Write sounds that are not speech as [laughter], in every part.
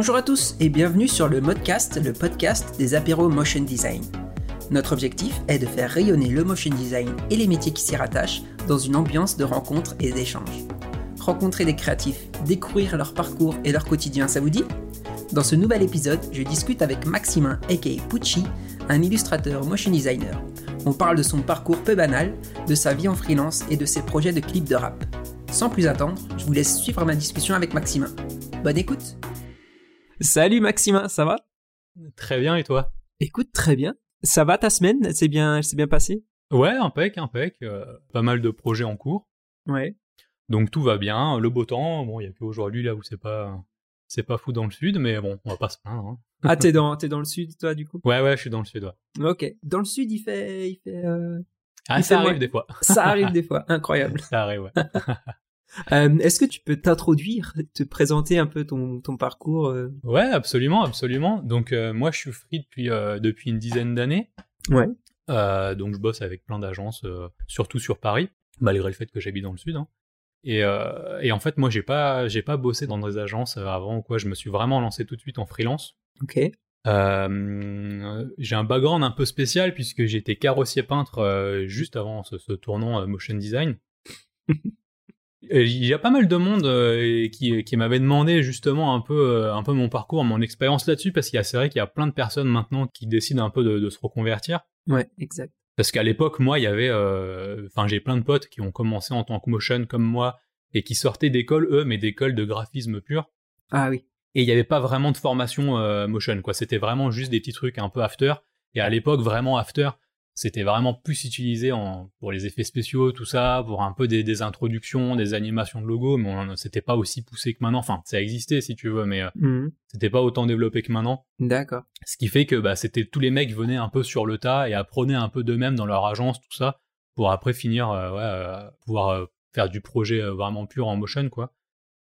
Bonjour à tous et bienvenue sur le Modcast, le podcast des apéros motion design. Notre objectif est de faire rayonner le motion design et les métiers qui s'y rattachent dans une ambiance de rencontres et d'échanges. Rencontrer des créatifs, découvrir leur parcours et leur quotidien, ça vous dit? Dans ce nouvel épisode, je discute avec Maximin aka Pucci, un illustrateur motion designer. On parle de son parcours peu banal, de sa vie en freelance et de ses projets de clips de rap. Sans plus attendre, je vous laisse suivre ma discussion avec Maximin. Bonne écoute Salut Maximin, ça va? Très bien et toi? Écoute, très bien. Ça va ta semaine? C'est bien, s'est bien passée Ouais, impec, impec. Euh, pas mal de projets en cours. Ouais. Donc tout va bien. Le beau temps, bon, il y a qu'aujourd'hui là où c'est pas, c'est pas fou dans le sud, mais bon, on va pas se plaindre. Hein. [laughs] Ah, t'es dans, t'es dans le sud, toi, du coup? Ouais, ouais, je suis dans le sud, ouais. Ok. Dans le sud, il fait, il fait. euh, Ah, Il ça fait arrive moins- des fois. Ça arrive [laughs] des fois, incroyable. ça arrive, ouais. [laughs] Euh, Est-ce que tu peux t'introduire, te présenter un peu ton, ton parcours euh? Ouais, absolument, absolument. Donc euh, moi, je suis free depuis euh, depuis une dizaine d'années. Ouais. Donc je bosse avec plein d'agences, surtout sur Paris, malgré le fait que j'habite dans le sud. hein. Et, et en fait, moi, j'ai pas j'ai pas bossé dans des agences avant ou quoi. Je me suis vraiment lancé tout de suite en freelance. Ok. J'ai un background un peu spécial puisque j'étais carrossier peintre juste avant ce, ce tournant motion design. [laughs] Il y a pas mal de monde euh, qui, qui m'avait demandé justement un peu, euh, un peu mon parcours, mon expérience là-dessus, parce qu'il y a- c'est vrai qu'il y a plein de personnes maintenant qui décident un peu de, de se reconvertir. Ouais, exact. Parce qu'à l'époque, moi, il y avait, euh, enfin, j'ai plein de potes qui ont commencé en tant que motion comme moi et qui sortaient d'école, eux, mais d'école de graphisme pur Ah oui. et il n'y avait pas vraiment de formation motion quoi c'était vraiment juste des petits trucs un peu after et à l'époque vraiment after c'était vraiment plus utilisé en, pour les effets spéciaux tout ça pour un peu des, des introductions des animations de logo mais on- c'était pas aussi poussé que maintenant enfin ça existait si tu veux mais euh, Mhm. c'était pas autant développé que maintenant D'accord. ce qui fait que bah, c'était tous les mecs venaient un peu sur le tas et apprenaient un peu d'eux-mêmes dans leur agence tout ça pour après finir euh, ouais, euh, pouvoir faire du projet vraiment pur en motion quoi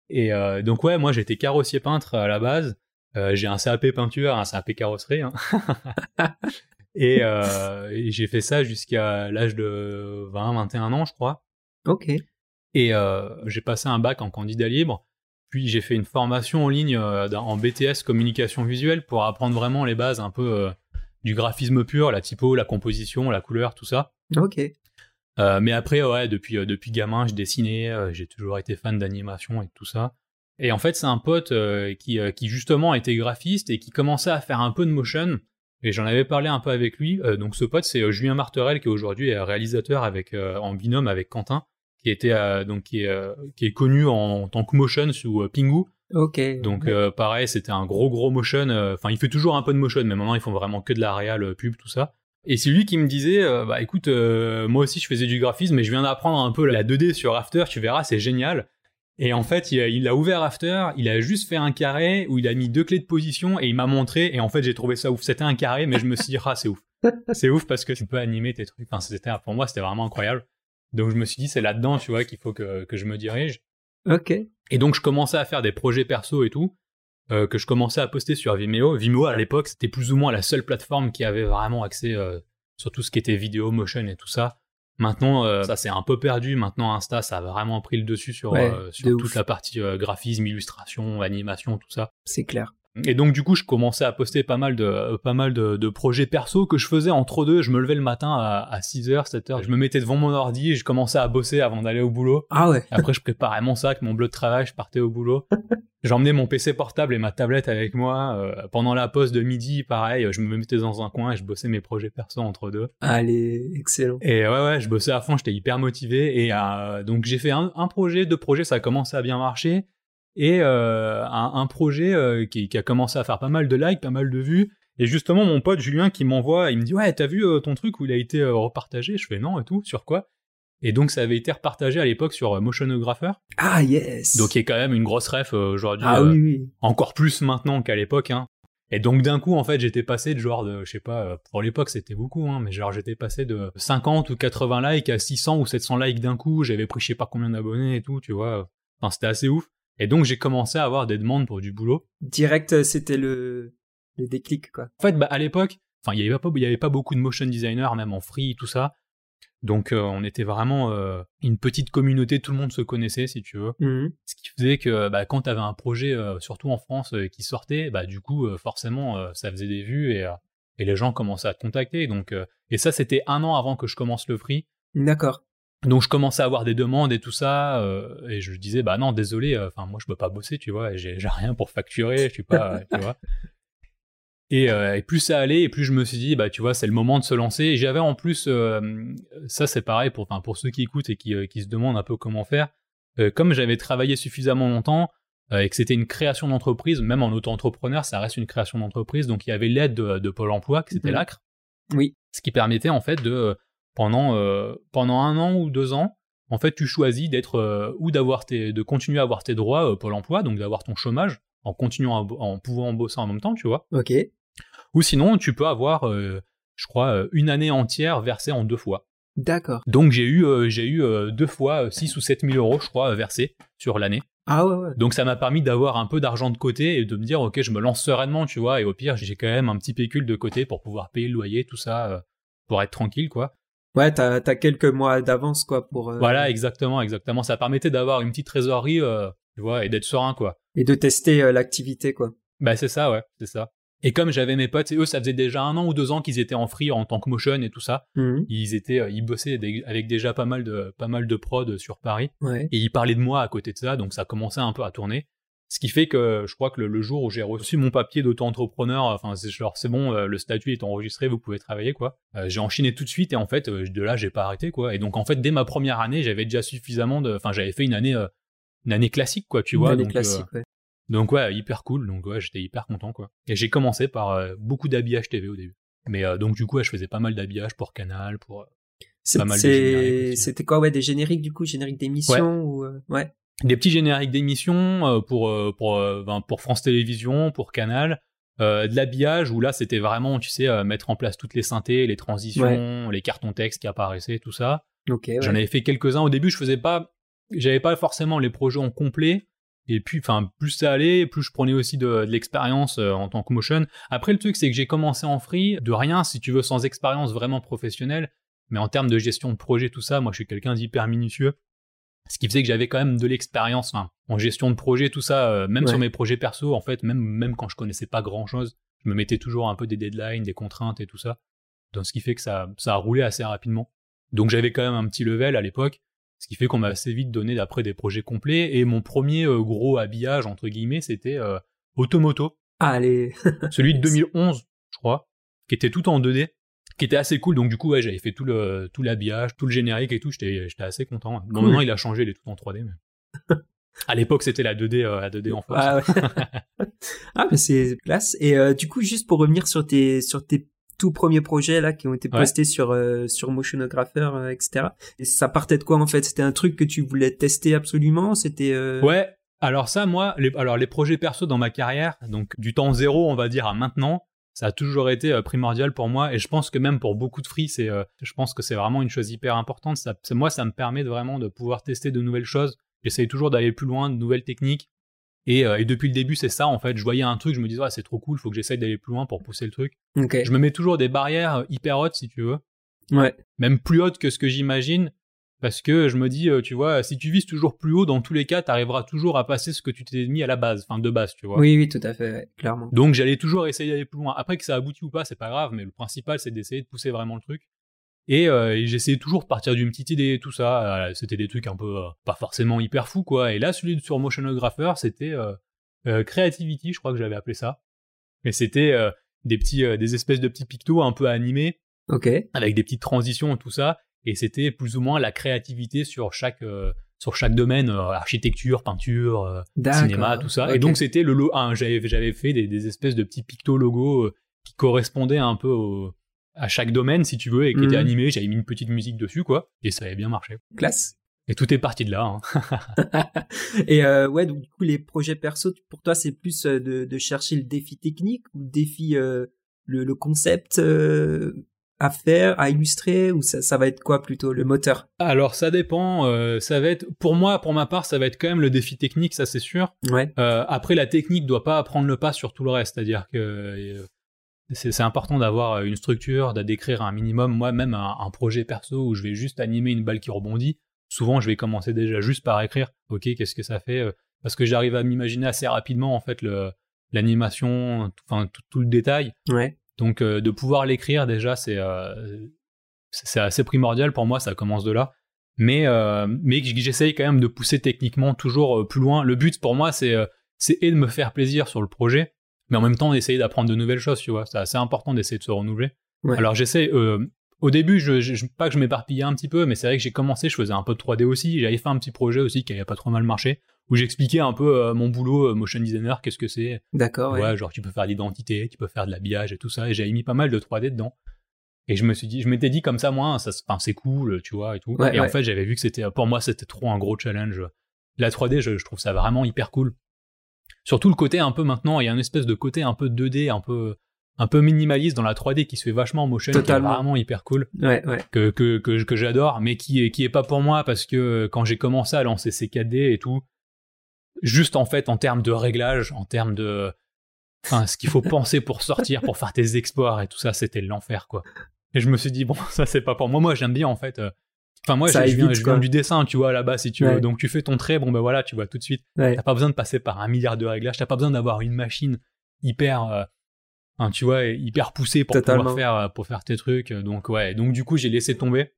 et donc ouais moi j'étais carrossier peintre à la base j'ai un CAP peinture un CAP carrosserie hein. [laughs] et, euh, et j'ai fait ça jusqu'à l'âge de 20 21 ans je crois Ok. et euh, j'ai passé un bac en candidat libre. Puis j'ai fait une formation en ligne euh, en BTS communication visuelle pour apprendre vraiment les bases un peu du graphisme pur, la typo, la composition, la couleur, tout ça. Ok. Euh, mais après, ouais, depuis, euh, depuis gamin, je dessinais, euh, j'ai toujours été fan d'animation et tout ça. Et en fait, c'est un pote qui, qui justement était graphiste et qui commençait à faire un peu de motion. Et j'en avais parlé un peu avec lui. Euh, donc ce pote, c'est euh, Julien Marterel, qui aujourd'hui est réalisateur avec, euh, en binôme avec Quentin, qui était euh, donc qui est, euh, qui est connu en, en tant que motion sous euh, Pingu. Ok. Donc Ouais. euh, pareil, c'était un gros gros motion. euh, Enfin, il fait toujours un peu de motion, mais maintenant ils font vraiment que de la réal, euh, pub, tout ça. Et c'est lui qui me disait, euh, bah écoute, euh, moi aussi je faisais du graphisme, mais je viens d'apprendre un peu la 2D sur After, tu verras, c'est génial. Et en fait, il a, il a ouvert After, il a juste fait un carré où il a mis deux clés de position et il m'a montré. Et en fait, j'ai trouvé ça ouf. C'était un carré, mais je me suis dit, ah, c'est ouf. [laughs] C'est ouf parce que tu peux animer tes trucs. Enfin, c'était, pour moi, c'était vraiment incroyable. Donc je me suis dit, c'est là-dedans, tu vois, qu'il faut que, que je me dirige. Ok. Et donc je commençais à faire des projets perso et tout, euh, que je commençais à poster sur Vimeo. Vimeo à l'époque c'était plus ou moins la seule plateforme qui avait vraiment accès euh, sur tout ce qui était vidéo, motion et tout ça. Maintenant euh, ça c'est un peu perdu. Maintenant Insta ça a vraiment pris le dessus sur, Ouais, euh, sur de toute ouf. la partie euh, graphisme, illustration, animation, tout ça. C'est clair. Et donc du coup, je commençais à poster pas mal de pas mal de, de projets perso que je faisais entre deux. Je me levais le matin à, à 6h, 7h, je me mettais devant mon ordi et je commençais à bosser avant d'aller au boulot. Ah ouais. [laughs] Après, je préparais mon sac, mon bleu de travail, je partais au boulot. [laughs] J'emmenais mon PC portable et ma tablette avec moi. Euh, pendant la pause de midi, pareil, je me mettais dans un coin et je bossais mes projets perso entre deux. Allez, excellent. Et ouais, ouais, je bossais à fond, j'étais hyper motivé. Et euh, donc, j'ai fait un, un projet, deux projets, ça a commencé à bien marcher. Et euh, un, un projet euh, qui, qui a commencé à faire pas mal de likes, pas mal de vues. Et justement, mon pote Julien qui m'envoie, il me dit Ouais, t'as vu euh, ton truc où il a été repartagé? Je fais Non et tout, sur quoi? Et donc, ça avait été repartagé à l'époque sur Motionographer. Ah yes. Donc, qui est quand même une grosse ref aujourd'hui. ah oui, oui. encore plus maintenant qu'à l'époque. Hein. Et donc d'un coup, en fait, j'étais passé de genre de, je sais pas, pour l'époque c'était beaucoup, hein, mais genre j'étais passé de 50 ou 80 likes à 600 ou 700 likes d'un coup. J'avais pris je sais pas combien d'abonnés et tout, tu vois. Enfin, c'était assez ouf. Et donc j'ai commencé à avoir des demandes pour du boulot. Direct, euh, c'était le, le déclic, quoi. En fait, bah, à l'époque, enfin, il y avait pas, y avait pas beaucoup de motion designers, même en free, tout ça. Donc on était vraiment une petite communauté, tout le monde se connaissait si tu veux. Mhm. Ce qui faisait que bah, quand tu avais un projet, surtout en France, qui sortait, bah, du coup forcément ça faisait des vues et, et les gens commençaient à te contacter. Donc, et ça c'était un an avant que je commence le free. D'accord. Donc je commençais à avoir des demandes et tout ça, et je disais bah non désolé, enfin moi je peux pas bosser, tu vois, j'ai rien pour facturer, je suis pas, [laughs] tu vois. Euh, et, plus ça allait, et plus je me suis dit, bah tu vois, c'est le moment de se lancer. Et j'avais en plus, euh, ça c'est pareil pour, pour ceux qui écoutent et qui, euh, qui se demandent un peu comment faire. comme j'avais travaillé suffisamment longtemps et que c'était une création d'entreprise, même en auto-entrepreneur, ça reste une création d'entreprise. Donc il y avait l'aide de, Pôle Emploi, qui c'était mhm. l'ACRE. Oui. Ce qui permettait en fait de pendant pendant un an ou deux ans, en fait, tu choisis d'être ou d'avoir tes, de continuer à avoir tes droits Pôle Emploi, donc d'avoir ton chômage en continuant en pouvant bosser en même temps, tu vois. Ok. Ou sinon, tu peux avoir, euh, je crois, euh, une année entière versée en deux fois. D'accord. Donc j'ai eu, euh, j'ai eu deux fois 6 ou 7 000 euros, je crois, versés sur l'année. Ah ouais, ouais. Donc ça m'a permis d'avoir un peu d'argent de côté et de me dire, ok, je me lance sereinement, tu vois, et au pire, j'ai quand même un petit pécule de côté pour pouvoir payer le loyer, tout ça, pour être tranquille, quoi. Ouais, t'as as quelques mois d'avance, quoi, pour... Voilà, exactement, exactement. Ça permettait d'avoir une petite trésorerie, tu vois, et d'être serein, quoi. Et de tester l'activité, quoi. Bah c'est ça, ouais, c'est ça. Et comme j'avais mes potes, et eux, ça faisait déjà un an ou deux ans qu'ils étaient en free en tant que motion et tout ça. Mhm. Ils étaient, euh, ils bossaient avec déjà pas mal de, pas mal de prod sur Paris. Ouais. Et ils parlaient de moi à côté de ça, donc ça commençait un peu à tourner. Ce qui fait que je crois que le, jour où j'ai reçu mon papier d'auto-entrepreneur, enfin c'est genre c'est bon, euh, le statut est enregistré, vous pouvez travailler quoi. Euh, j'ai enchaîné tout de suite et en fait de là j'ai pas arrêté quoi. Et donc en fait dès ma première année j'avais déjà suffisamment de, enfin j'avais fait une année, une année classique quoi, tu vois. Une année classique, ouais. Donc ouais, hyper cool. Donc ouais, j'étais hyper content quoi. Et j'ai commencé par euh, beaucoup d'habillage TV au début. Mais euh, donc du coup, je faisais pas mal d'habillage pour Canal, pour euh, pas mal de C'était quoi ouais des génériques du coup, génériques d'émissions ou ouais. Des petits génériques d'émissions pour pour ben, pour France Télévisions, pour Canal. de l'habillage où là c'était vraiment tu sais mettre en place toutes les synthés, les transitions, les cartons textes qui apparaissaient, tout ça. Ok. J'en avais fait quelques-uns au début. Je faisais pas, j'avais pas forcément les projets en complet et puis, enfin, plus ça allait, plus je prenais aussi de, l'expérience euh, en tant que motion. Après, le truc, c'est que j'ai commencé en free, de rien, si tu veux, sans expérience vraiment professionnelle. Mais en termes de gestion de projet, tout ça, moi, je suis quelqu'un d'hyper minutieux. Ce qui faisait que j'avais quand même de l'expérience en gestion de projet, tout ça, euh, même sur mes projets perso, en fait, même, même quand je connaissais pas grand chose, je me mettais toujours un peu des deadlines, des contraintes et tout ça. Donc, ce qui fait que ça, ça a roulé assez rapidement. Donc, j'avais quand même un petit level à l'époque. Ce qui fait qu'on m'a assez vite donné d'après des projets complets. Et mon premier euh, gros habillage, entre guillemets, c'était euh, Automoto. Allez Celui de [laughs] 2011, je crois, qui était tout en 2D, qui était assez cool. Donc du coup, ouais, j'avais fait tout le tout l'habillage, tout le générique et tout. J'étais assez content. Bon, maintenant, il a changé, il est tout en 3D. Mais... [laughs] à l'époque, c'était la 2D, euh, la 2D en force. Ah, ouais. [laughs] ah mais c'est classe. Et du coup, juste pour revenir sur tes sur tes tout premiers projets là qui ont été postés sur euh, sur Motionographer euh, etc et ça partait de quoi en fait? C'était un truc que tu voulais tester absolument? C'était euh, ouais alors ça moi les, alors les projets perso dans ma carrière donc du temps zéro on va dire à maintenant ça a toujours été primordial pour moi et je pense que même pour beaucoup de free c'est je pense que c'est vraiment une chose hyper importante ça moi ça me permet de vraiment de pouvoir tester de nouvelles choses j'essaye toujours d'aller plus loin de nouvelles techniques euh, et, depuis le début, c'est ça en fait. Je voyais un truc, je me disais, c'est trop cool, faut que j'essaye d'aller plus loin pour pousser le truc. Je me mets toujours des barrières euh, hyper hautes, si tu veux. Ouais. Même plus hautes que ce que j'imagine. Parce que je me dis, euh, tu vois, si tu vises toujours plus haut, dans tous les cas, tu arriveras toujours à passer ce que tu t'es mis à la base, enfin de base, tu vois. Oui, oui, tout à fait, clairement. Donc j'allais toujours essayer d'aller plus loin. Après que ça aboutit ou pas, c'est pas grave, mais le principal, c'est d'essayer de pousser vraiment le truc. Euh, et, j'essayais toujours de partir d'une petite idée, tout ça. C'était des trucs un peu, pas forcément hyper fous, quoi. Et là, celui sur Motionographer, c'était euh, Creativity, je crois que j'avais appelé ça. Mais c'était euh, des petits, euh, des espèces de petits pictos un peu animés, ok, avec des petites transitions et tout ça. Et c'était plus ou moins la créativité sur chaque sur chaque domaine, architecture, peinture, cinéma, tout ça. Et donc c'était le lot J'avais j'avais fait des, des, espèces de petits pictos logos qui correspondaient un peu à chaque domaine, si tu veux, et qui étaient mhm. animés. J'avais mis une petite musique dessus, quoi, et ça avait bien marché. Classe. Et tout est parti de là. Hein. [laughs] et euh, ouais, donc du coup, les projets perso, pour toi, c'est plus euh, de, de, chercher le défi technique ou le défi, euh, le, le, concept euh, à faire, à illustrer, ou ça, ça, va être quoi plutôt, le moteur? Alors ça dépend. Euh, ça va être, pour moi, pour ma part, ça va être quand même le défi technique, ça c'est sûr. Ouais. après, la technique doit pas prendre le pas sur tout le reste, c'est-à-dire que c'est important d'avoir une structure, décrire un minimum. Moi-même, un, un, projet perso où je vais juste animer une balle qui rebondit, souvent je vais commencer déjà juste par écrire, ok, qu'est-ce que ça fait Parce que j'arrive à m'imaginer assez rapidement en fait l'animation, enfin tout, le détail. Ouais. Donc de pouvoir l'écrire déjà, c'est c'est assez primordial pour moi, ça commence de là. Mais, euh, mais j'essaye quand même de pousser techniquement toujours plus loin. Le but pour moi, c'est c'est de me faire plaisir sur le projet, mais en même temps d'essayer d'apprendre de nouvelles choses, tu vois. C'est assez important d'essayer de se renouveler. Alors j'essaie, euh, au début, je, je, pas que je m'éparpillais un petit peu, mais c'est vrai que j'ai commencé, je faisais un peu de 3D aussi. J'avais fait un petit projet aussi qui avait pas trop mal marché, où j'expliquais un peu euh, mon boulot motion designer, qu'est-ce que c'est. D'accord. Ouais, genre tu peux faire l'identité, tu peux faire de l'habillage et tout ça. Et j'avais mis pas mal de 3D dedans. Et je me suis dit, je m'étais dit comme ça, moi, ça, c'est cool, tu vois, et tout. et en fait, j'avais vu que c'était, pour moi, c'était trop un gros challenge. La 3D, je, je trouve ça vraiment hyper cool. Surtout le côté un peu maintenant, il y a une espèce de côté un peu 2D, un peu un peu minimaliste dans la 3D qui se fait vachement en motion, qui est vraiment hyper cool, ouais, ouais. que que que, que j'adore, mais qui est qui est pas pour moi parce que quand j'ai commencé à lancer ces 4D et tout, juste en fait en termes de réglage, en termes de enfin ce qu'il faut [laughs] penser pour sortir, pour faire tes exploits et tout ça, c'était l'enfer quoi. Et je me suis dit bon [laughs] ça c'est pas pour moi, moi j'aime bien en fait euh, Enfin, moi, je, viens, du dessin, tu vois, là-bas, si tu veux. Donc, tu fais ton trait, bon, ben voilà, tu vois tout de suite. T'as pas besoin de passer par un milliard de réglages, t'as pas besoin d'avoir une machine hyper, euh, tu vois, hyper poussée pour pouvoir faire, euh, pour faire tes trucs. Donc, ouais. Donc, du coup, j'ai laissé tomber.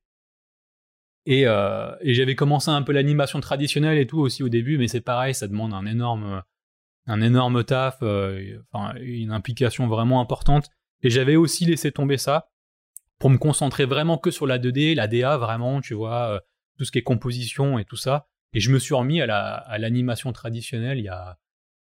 Et, euh, et j'avais commencé un peu l'animation traditionnelle et tout aussi au début, mais c'est pareil, ça demande un énorme, un énorme taf, enfin, une implication vraiment importante. Et j'avais aussi laissé tomber ça pour me concentrer vraiment que sur la 2D, la DA vraiment, tu vois, euh, tout ce qui est composition et tout ça. Et je me suis remis à la à l'animation traditionnelle il y a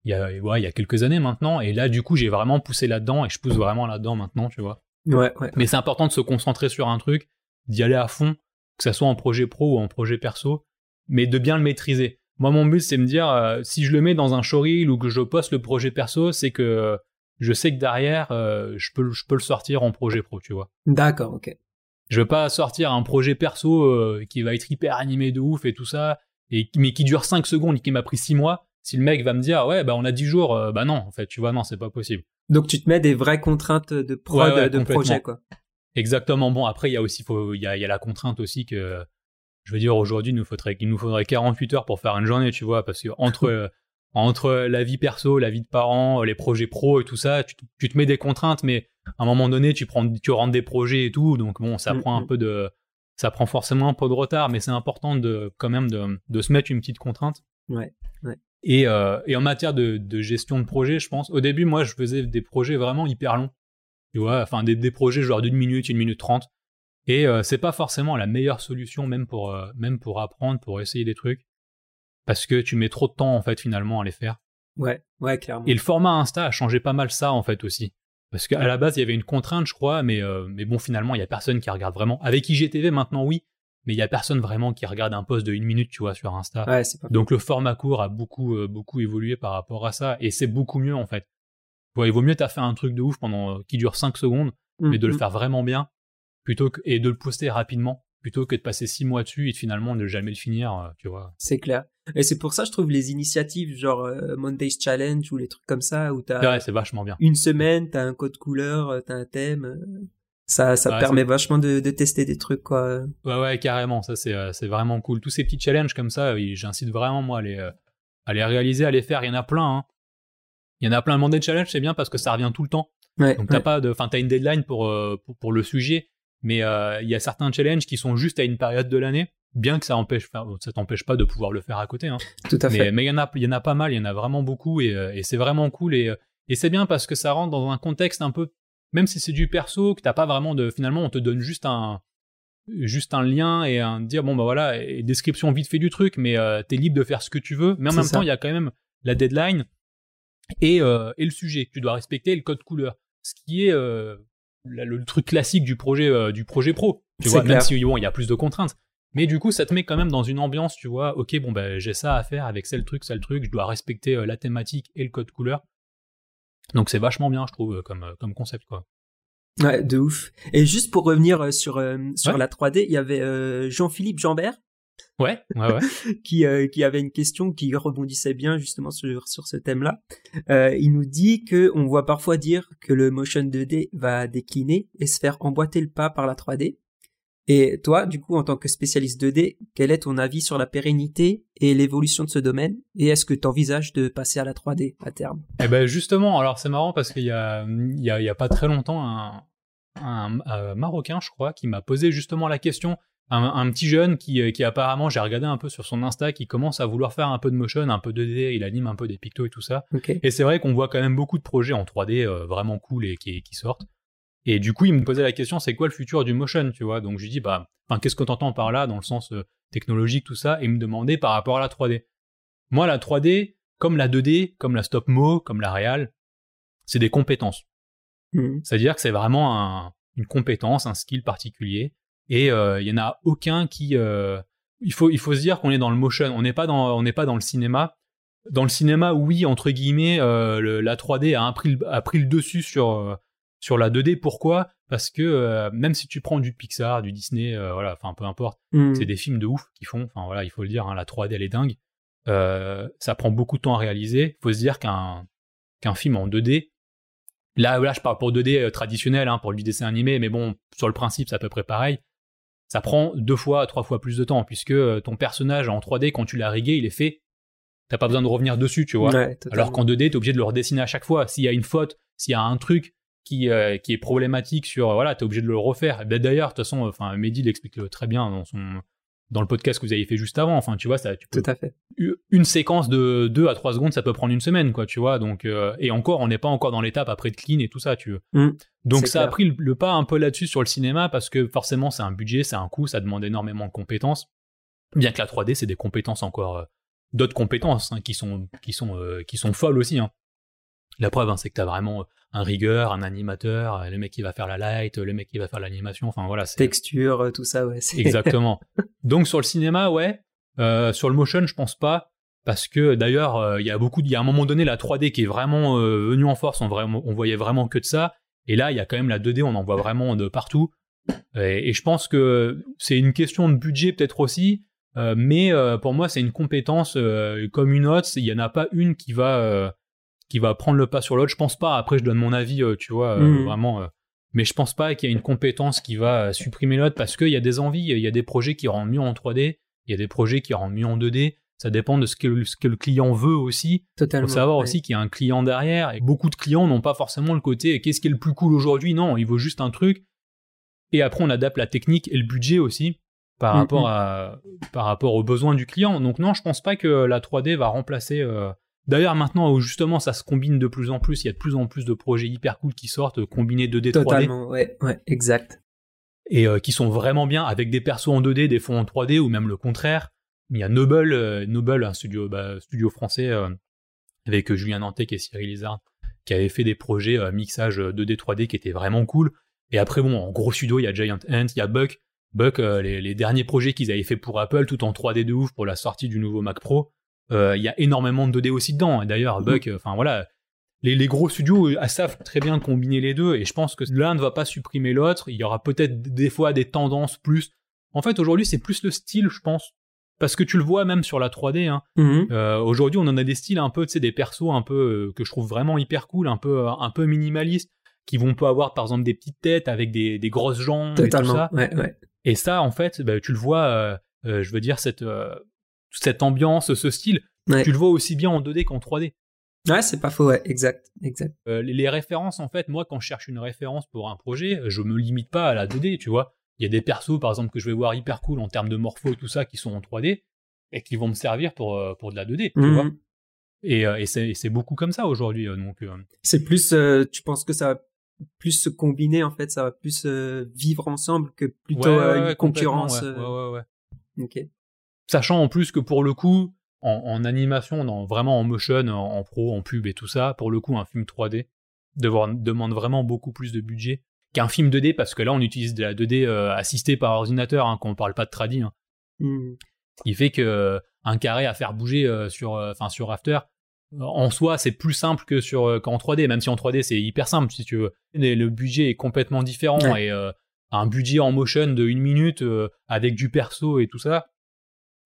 il y a ouais, il y a quelques années maintenant et là du coup j'ai vraiment poussé là-dedans et je pousse vraiment là-dedans maintenant, tu vois. Ouais, ouais. Mais c'est important de se concentrer sur un truc, d'y aller à fond, que ça soit en projet pro ou en projet perso, mais de bien le maîtriser. Moi mon but c'est me dire euh, si je le mets dans un showreel ou que je poste le projet perso, c'est que je sais que derrière, euh, je, peux, je peux le sortir en projet pro, tu vois. D'accord, ok. Je veux pas sortir un projet perso euh, qui va être hyper animé de ouf et tout ça, et, mais qui dure 5 secondes et qui m'a pris 6 mois. Si le mec va me dire, ouais, bah on a 10 jours, bah non, en fait, tu vois, non, c'est pas possible. Donc tu te mets des vraies contraintes de prod, de projet, quoi. Exactement. Bon, après, il y a aussi, il y a, y a la contrainte aussi que, je veux dire, aujourd'hui, il nous faudrait, il nous faudrait 48 heures pour faire une journée, tu vois, parce que entre [laughs] entre la vie perso, la vie de parents, les projets pro et tout ça, tu, te mets des contraintes, mais à un moment donné, tu prends, tu rentres des projets et tout, donc bon, ça mm, prend un mm. peu de, ça prend forcément un peu de retard, mais c'est important de, quand même, de, de, se mettre une petite contrainte. Ouais, ouais. Et, euh, et en matière de, de, gestion de projet, je pense, au début, moi, je faisais des projets vraiment hyper longs. Tu vois, enfin, des, des projets genre d'une minute, une minute trente. Et euh, c'est pas forcément la meilleure solution, même pour, euh, même pour apprendre, pour essayer des trucs parce que tu mets trop de temps en fait finalement à les faire. Ouais, ouais, clairement. Et le format Insta a changé pas mal ça en fait aussi. Parce qu'à la base, il y avait une contrainte, je crois, mais, euh, mais bon, finalement, il y a personne qui regarde vraiment. Avec IGTV, maintenant, oui, mais il y a personne vraiment qui regarde un post de une minute, tu vois, sur Insta. Ouais, c'est pas Donc le format court a beaucoup, beaucoup évolué par rapport à ça, et c'est beaucoup mieux en fait. Ouais, il vaut mieux t'as fait un truc de ouf pendant euh, qui dure 5 secondes, mmh, mais de le mmh. faire vraiment bien, plutôt que et de le poster rapidement plutôt que de passer six mois dessus et finalement ne jamais le finir, euh, tu vois. C'est clair. Et c'est pour ça, je trouve les initiatives genre euh, Monday's Challenge ou les trucs comme ça où t'as. Ouais, c'est vachement bien. Une semaine, t'as un code couleur, t'as un thème. Ça, ça permet vachement de, de, tester des trucs, quoi. Ouais, ouais, carrément. Ça, c'est, c'est vraiment cool. Tous ces petits challenges comme ça, j'incite vraiment, moi, à les, à les réaliser, à les faire. Il y en a plein, hein. Il y en a plein. Monday Challenge, c'est bien parce que ça revient tout le temps. Ouais, Donc, t'as pas de, enfin, t'as une deadline pour, pour, pour le sujet mais euh, il y a certains challenges qui sont juste à une période de l'année, bien que ça empêche, ça t'empêche pas de pouvoir le faire à côté. Hein. [laughs] Tout à fait. Mais il y en a, il y en a pas mal, il y en a vraiment beaucoup et, euh, et c'est vraiment cool et, euh, et c'est bien parce que ça rentre dans un contexte un peu, même si c'est du perso, que t'as pas vraiment de, finalement, on te donne juste un, juste un lien et un dire bon bah voilà, et description vite fait du truc, mais euh, t'es libre de faire ce que tu veux. Mais en même temps, il y a quand même la deadline et, et le sujet. Tu dois respecter le code couleur, ce qui est le, truc classique du projet euh, du projet pro. Tu vois même si bon il y a plus de contraintes. Mais du coup ça te met quand même dans une ambiance tu vois ok bon ben j'ai ça à faire avec tel truc tel truc je dois respecter euh, la thématique et le code couleur. Donc c'est vachement bien je trouve comme euh, comme concept quoi. Ouais de ouf. Et juste pour revenir sur sur la 3D il y avait Jean-Philippe Jambert Ouais, ouais, ouais. [laughs] qui, euh, qui avait une question qui rebondissait bien justement sur, sur ce thème-là. Euh, il nous dit que on voit parfois dire que le motion 2D va décliner et se faire emboîter le pas par la 3D. Et toi, du coup, en tant que spécialiste 2D, quel est ton avis sur la pérennité et l'évolution de ce domaine? Et est-ce que tu envisages de passer à la 3D à terme? Eh ben justement, alors c'est marrant parce qu'il y a, il y, a, il y a pas très longtemps un, un, un Marocain, je crois, qui m'a posé justement la question un, petit jeune qui, euh, qui apparemment, j'ai regardé un peu sur son Insta, qui commence à vouloir faire un peu de motion, un peu de 2D, il anime un peu des pictos et tout ça. Et c'est vrai qu'on voit quand même beaucoup de projets en 3D euh, vraiment cool et qui, qui, sortent. Et du coup, il me posait la question, c'est quoi le futur du motion, tu vois? Donc je lui dis, bah, qu'est-ce que t'entends par là, dans le sens euh, technologique, tout ça, et il me demandait par rapport à la 3D. Moi, la 3D, comme la 2D, comme la stop mo, comme la réal, c'est des compétences. Mmh. C'est-à-dire que c'est vraiment une compétence, un skill particulier et euh, il y en a aucun qui euh, il faut il faut se dire qu'on est dans le motion. On n'est pas dans on n'est pas dans le cinéma. Dans le cinéma oui entre guillemets euh, la 3D a, pris le, a pris le dessus sur sur la 2D pourquoi? Parce que même si tu prends du Pixar du Disney voilà enfin peu importe mmh. c'est des films de ouf qui font. Enfin voilà il faut le dire hein, la 3D elle est dingue. Ça prend beaucoup de temps à réaliser. Il faut se dire qu'un qu'un film en 2D Là, là, je parle pour 2D traditionnel, hein, pour du dessin animé, mais bon, sur le principe, c'est à peu près pareil ça prend deux fois, trois fois plus de temps, puisque euh, ton personnage en 3D, quand tu l'as rigué, il est fait. T'as pas besoin de revenir dessus, tu vois. Alors qu'en 2D, t'es obligé de le redessiner à chaque fois. S'il y a une faute, s'il y a un truc qui, euh, qui est problématique sur, voilà, t'es obligé de le refaire. D'ailleurs, de toute façon, enfin, Mehdi l'explique très bien dans son, dans le podcast que vous avez fait juste avant. Enfin, tu vois, ça, tu peux, Tout à fait. Une séquence de 2 à 3 secondes, ça peut prendre une semaine, quoi, tu vois. Donc, euh, et encore, on n'est pas encore dans l'étape après de clean et tout ça, tu veux. Mmh. donc, ça a pris le, pas un peu là-dessus sur le cinéma parce que forcément, c'est un budget, c'est un coût, ça demande énormément de compétences. Bien que la 3D, c'est des compétences encore, euh, d'autres compétences hein, qui sont, qui sont, euh, qui sont folles aussi. Hein. La preuve, hein, c'est que tu as vraiment un rigueur, un animateur, le mec qui va faire la light, le mec qui va faire l'animation, enfin voilà. Texture, euh, tout ça, ouais. Exactement. [laughs] Donc sur le cinéma, ouais. Euh, sur le motion, je pense pas, parce que d'ailleurs, euh, il y a beaucoup, il y a un moment donné la 3D qui est vraiment venue en force, on, vraiment, on voyait vraiment que de ça, et là il y a quand même la 2D, on en voit vraiment de partout. Et, et je pense que c'est une question de budget peut-être aussi, mais pour moi c'est une compétence comme une autre. Il y en a pas une qui va qui va prendre le pas sur l'autre. Je pense pas. Après, je donne mon avis, euh, tu vois, euh, mhm. vraiment. Euh, mais je pense pas qu'il y ait une compétence qui va supprimer l'autre parce qu'il y a des envies, il y a des projets qui rendent mieux en 3D, il y a des projets qui rendent mieux en 2D. Ça dépend de ce que, ce que le client veut aussi. Totalement. Faut savoir aussi qu'il y a un client derrière et beaucoup de clients n'ont pas forcément le côté qu'est-ce qui est le plus cool aujourd'hui? Non, il veut juste un truc. Et après, on adapte la technique et le budget aussi par, rapport, à, par rapport aux besoins du client. Donc non, je pense pas que la 3D va remplacer D'ailleurs, maintenant où justement ça se combine de plus en plus, il y a de plus en plus de projets hyper cool qui sortent, euh, combinés 2D, 3D. Totalement, ouais, ouais, exact. Et euh, qui sont vraiment bien avec des persos en 2D, des fonds en 3D ou même le contraire. Il y a Noble, euh, Noble, un studio, bah, studio français avec Julien Nantec et Cyril Lizard, qui avait fait des projets mixage 2D, 3D qui étaient vraiment cool. Et après, bon, en gros studio, il y a Giant Ant, il y a Buck. Buck, les, les, derniers projets qu'ils avaient fait pour Apple, tout en 3D de ouf pour la sortie du nouveau Mac Pro. Euh, il y a énormément de 2D aussi dedans. Et d'ailleurs, mm. Buck, enfin voilà, les, gros studios euh, savent très bien combiner les deux. Et je pense que l'un ne va pas supprimer l'autre. Il y aura peut-être des fois des tendances plus. En fait, aujourd'hui, c'est plus le style, je pense. Parce que tu le vois même sur la 3D. Hein. Mm-hmm. Euh, aujourd'hui, on en a des styles un peu, tu sais, des persos un peu que je trouve vraiment hyper cool, un peu, un peu minimalistes, qui vont pas avoir par exemple des petites têtes avec des, grosses jambes et tout ça. Et ça, en fait, bah, tu le vois. je veux dire cette cette ambiance, ce style, tu le vois aussi bien en 2D qu'en 3D. Ouais, c'est pas faux, ouais, exact, exact. Euh, les, références, en fait, moi, quand je cherche une référence pour un projet, je me limite pas à la 2D, tu vois. Il y a des persos, par exemple, que je vais voir hyper cool en termes de morpho et tout ça, qui sont en 3D, et qui vont me servir pour, euh, pour de la 2D, tu mhm. vois. Et, euh, et c'est beaucoup comme ça aujourd'hui, donc. C'est plus, tu penses que ça va plus se combiner, en fait, ça va plus vivre ensemble que plutôt une concurrence. Ouais, ouais, ouais. Ok. Sachant en plus que pour le coup, en, animation, dans, vraiment en motion, en, pro, en pub et tout ça, pour le coup, un film 3D demande vraiment beaucoup plus de budget qu'un film 2D, parce que là, on utilise de la 2D euh, assistée par ordinateur, hein, quand on parle pas de tradi. Hein. Mmh. Ce qui fait que euh, un carré à faire bouger euh, sur, enfin sur After, en soi, c'est plus simple que sur qu'en 3D, même si en 3D c'est hyper simple si tu veux. le budget est complètement différent et un budget en motion de une minute avec du perso et tout ça,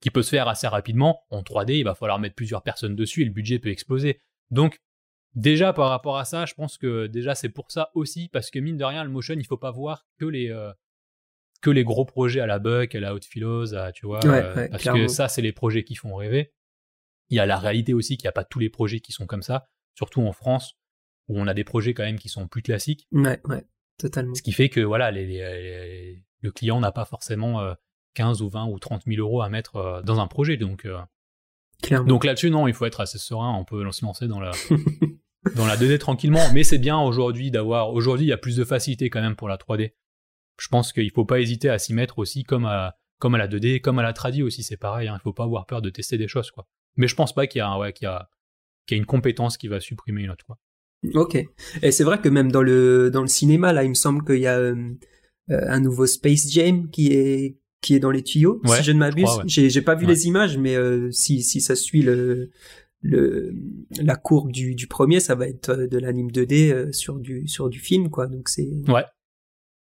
qui peut se faire assez rapidement. En 3D, il va falloir mettre plusieurs personnes dessus et le budget peut exploser. Donc, déjà par rapport à ça, je pense que déjà c'est pour ça aussi, parce que mine de rien, le motion, il faut pas voir que les, euh, que les gros projets à la Buck, à la Haute Philos, tu vois, euh, parce que ça, c'est les projets qui font rêver. Il y a la réalité aussi qu'il n'y a pas tous les projets qui sont comme ça, surtout en France, où on a des projets quand même qui sont plus classiques. Ouais, ouais, totalement. Ce qui fait que voilà, les, le client n'a pas forcément 15 ou 20 ou 30 000 euros à mettre euh, dans un projet. Donc, euh, donc là-dessus, non, il faut être assez serein. On peut se lancer dans la, [laughs] dans la 2D tranquillement. Mais c'est bien aujourd'hui d'avoir. Aujourd'hui, il y a plus de facilité quand même pour la 3D. Je pense qu'il faut pas hésiter à s'y mettre aussi comme à, comme à la 2D, comme à la tradi aussi, c'est pareil. Hein. Il faut pas avoir peur de tester des choses, quoi. Mais je pense pas qu'il y a, ouais, qu'il y a, qu'il y a une compétence qui va supprimer une autre, quoi. Ok. Et c'est vrai que même dans le, dans le cinéma, là, il me semble qu'il y a euh, un nouveau Space Jam qui est, qui est dans les tuyaux, si je ne m'abuse. J'ai pas vu les images, mais euh, si, si ça suit le, le la courbe du, du premier, ça va être euh, de l'anime 2D euh, sur du sur du film, quoi. Donc c'est ouais.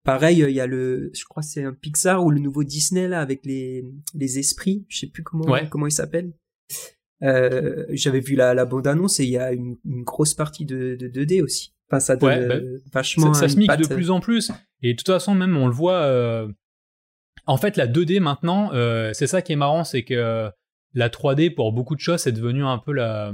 Pareil, il y a le, je crois c'est un Pixar ou le nouveau Disney là avec les les esprits, je sais plus comment comment il s'appelle. Euh, J'avais vu la, la bande annonce et il y a une, une grosse partie de, de 2D aussi. Enfin, ça donne bah, vachement. Ça, ça se mixe de plus en plus. Et de toute façon, même on le voit. Euh, en fait, la 2D maintenant, euh, c'est ça qui est marrant, c'est que la 3D pour beaucoup de choses c'est devenu un peu la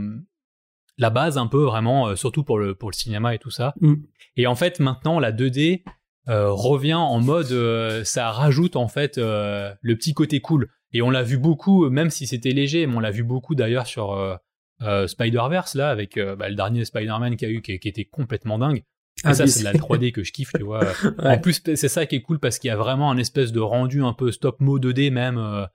la base un peu vraiment, euh, surtout pour le pour le cinéma et tout ça. Mm. Et en fait, maintenant, la 2D euh, revient en mode, ça rajoute en fait le petit côté cool. Et on l'a vu beaucoup, même si c'était léger, mais on l'a vu beaucoup d'ailleurs sur Spider-Verse là, avec bah, le dernier Spider-Man qu'il y a eu, qui, qui, était complètement dingue. Ça, c'est de la 3D que je kiffe, tu vois. [laughs] En plus, c'est ça qui est cool parce qu'il y a vraiment un espèce de rendu un peu stop mo 2D même euh,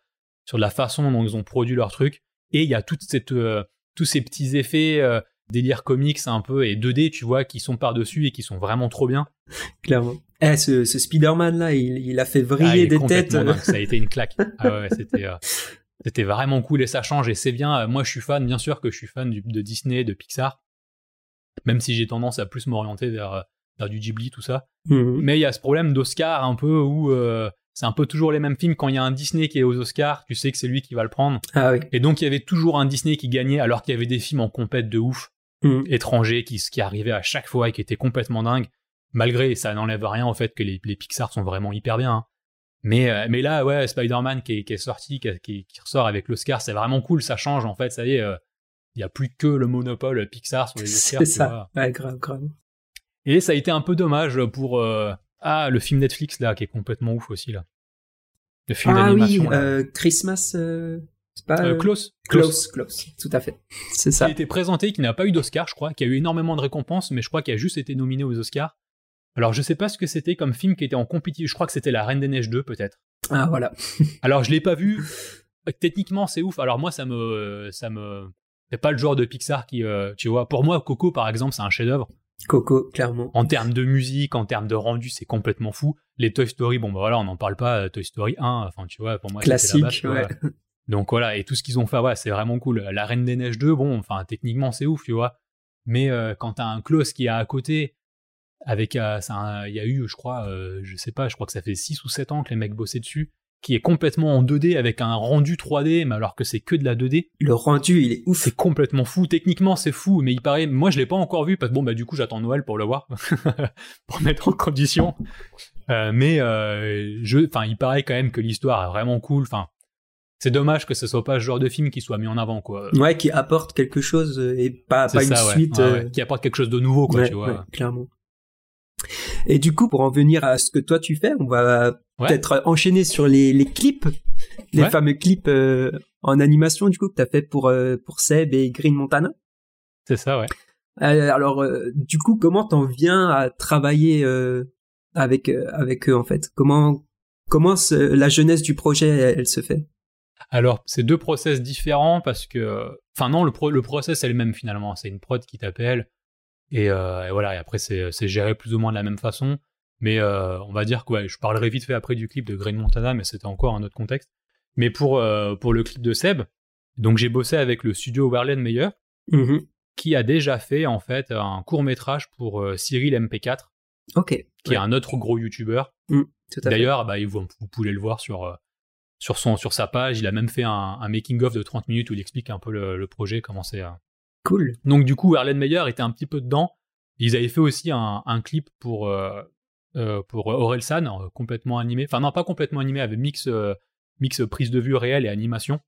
sur la façon dont ils ont produit leur truc. Et il y a toute cette, euh, tous ces petits effets euh, délire comics un peu et 2D, tu vois, qui sont par-dessus et qui sont vraiment trop bien. [laughs] Clairement. Eh, ce, ce Spider-Man là, il, il, a fait vriller ah, des têtes. ça a été une claque. Ah ouais, c'était. c'était vraiment cool et ça change et c'est bien. Moi, je suis fan, bien sûr que je suis fan de Disney, de Pixar même si j'ai tendance à plus m'orienter vers, vers du Ghibli, tout ça. Mhm. Mais il y a ce problème d'Oscar un peu où euh, c'est un peu toujours les mêmes films. Quand il y a un Disney qui est aux Oscars, tu sais que c'est lui qui va le prendre. Ah oui. Et donc il y avait toujours un Disney qui gagnait alors qu'il y avait des films en compète de ouf, mhm. étrangers, qui, qui arrivaient à chaque fois et qui étaient complètement dingues. Malgré, ça n'enlève rien au fait que les, les Pixar sont vraiment hyper bien. Hein. Mais, euh, mais là, ouais, Spider-Man qui est, qui est sorti, qui, qui, ressort avec l'Oscar, c'est vraiment cool, ça change en fait, ça y est, euh, il y a plus que le monopole Pixar sur les Oscars. C'est ça. Ouais, grave, grave. Et ça a été un peu dommage pour euh, ah le film Netflix là qui est complètement ouf aussi là. Le film ah oui, euh, Christmas. Euh, c'est pas Close. Close, Close, tout à fait. C'est ça. Qui a été présenté, qui n'a pas eu d'Oscar, je crois, qui a eu énormément de récompenses, mais je crois qu'il a juste été nominé aux Oscars. Alors je sais pas ce que c'était comme film qui était en compétition. Je crois que c'était La Reine des Neiges 2 peut-être. Ah voilà. Alors je l'ai pas vu. Techniquement c'est ouf. Alors moi ça me ça me c'est pas le genre de Pixar qui, euh, tu vois, pour moi, Coco, par exemple, c'est un chef-d'œuvre. Coco, clairement. En termes de musique, en termes de rendu, c'est complètement fou. Les Toy Story, bon, bah voilà, on n'en parle pas. Euh, Toy Story 1, enfin, tu vois, pour moi, classique. La ouais. [laughs] Donc voilà, et tout ce qu'ils ont fait, ouais, c'est vraiment cool. La Reine des Neiges 2, bon, enfin, techniquement, c'est ouf, tu vois. Mais euh, quand t'as un close qui est à côté, avec, il y a eu, je crois, je sais pas, je crois que ça fait 6 ou 7 ans que les mecs bossaient dessus qui est complètement en 2D avec un rendu 3D, mais alors que c'est que de la 2D. Le rendu, il est ouf. C'est complètement fou. Techniquement, c'est fou, mais il paraît, moi, je l'ai pas encore vu parce que bon, bah, du coup, j'attends Noël pour le voir, [laughs] pour mettre en condition. Euh, mais, euh, je, enfin, il paraît quand même que l'histoire est vraiment cool. Enfin, c'est dommage que ce soit pas ce genre de film qui soit mis en avant, quoi. Ouais, qui apporte quelque chose et pas, pas une suite. Euh, qui apporte quelque chose de nouveau, quoi, tu vois. clairement. Et du coup, pour en venir à ce que toi tu fais, on va peut-être enchaîner sur les, les clips, les fameux clips euh, en animation du coup que tu as fait pour euh, pour Seb et Green Montana. C'est ça, ouais. Euh, alors du coup, comment t'en viens à travailler avec avec eux en fait? Comment comment la jeunesse du projet elle, se fait? Alors, c'est deux process différents parce que, enfin non, le, le process est le même finalement. C'est une prod qui t'appelle, euh, et, voilà, et après c'est géré plus ou moins de la même façon. Mais euh, on va dire que je parlerai vite fait après du clip de Green Montana, mais c'était encore un autre contexte. Mais pour, euh, pour le clip de Seb, donc j'ai bossé avec le studio Werlen Meyer, mm-hmm. qui a déjà fait en fait un court métrage pour Cyril MP4, ok qui est un autre gros YouTuber. Mm, D'ailleurs, bah, vous, vous, pouvez le voir sur sur, son, sur sa page. Il a même fait un, making-of de 30 minutes où il explique un peu le, projet, comment c'est. Cool. Donc, du coup, Meyer était un petit peu dedans. Ils avaient fait aussi un, clip pour, pour Orelsan, complètement animé. Enfin, non, pas complètement animé, avec mix, mix prise de vue réelle et animation.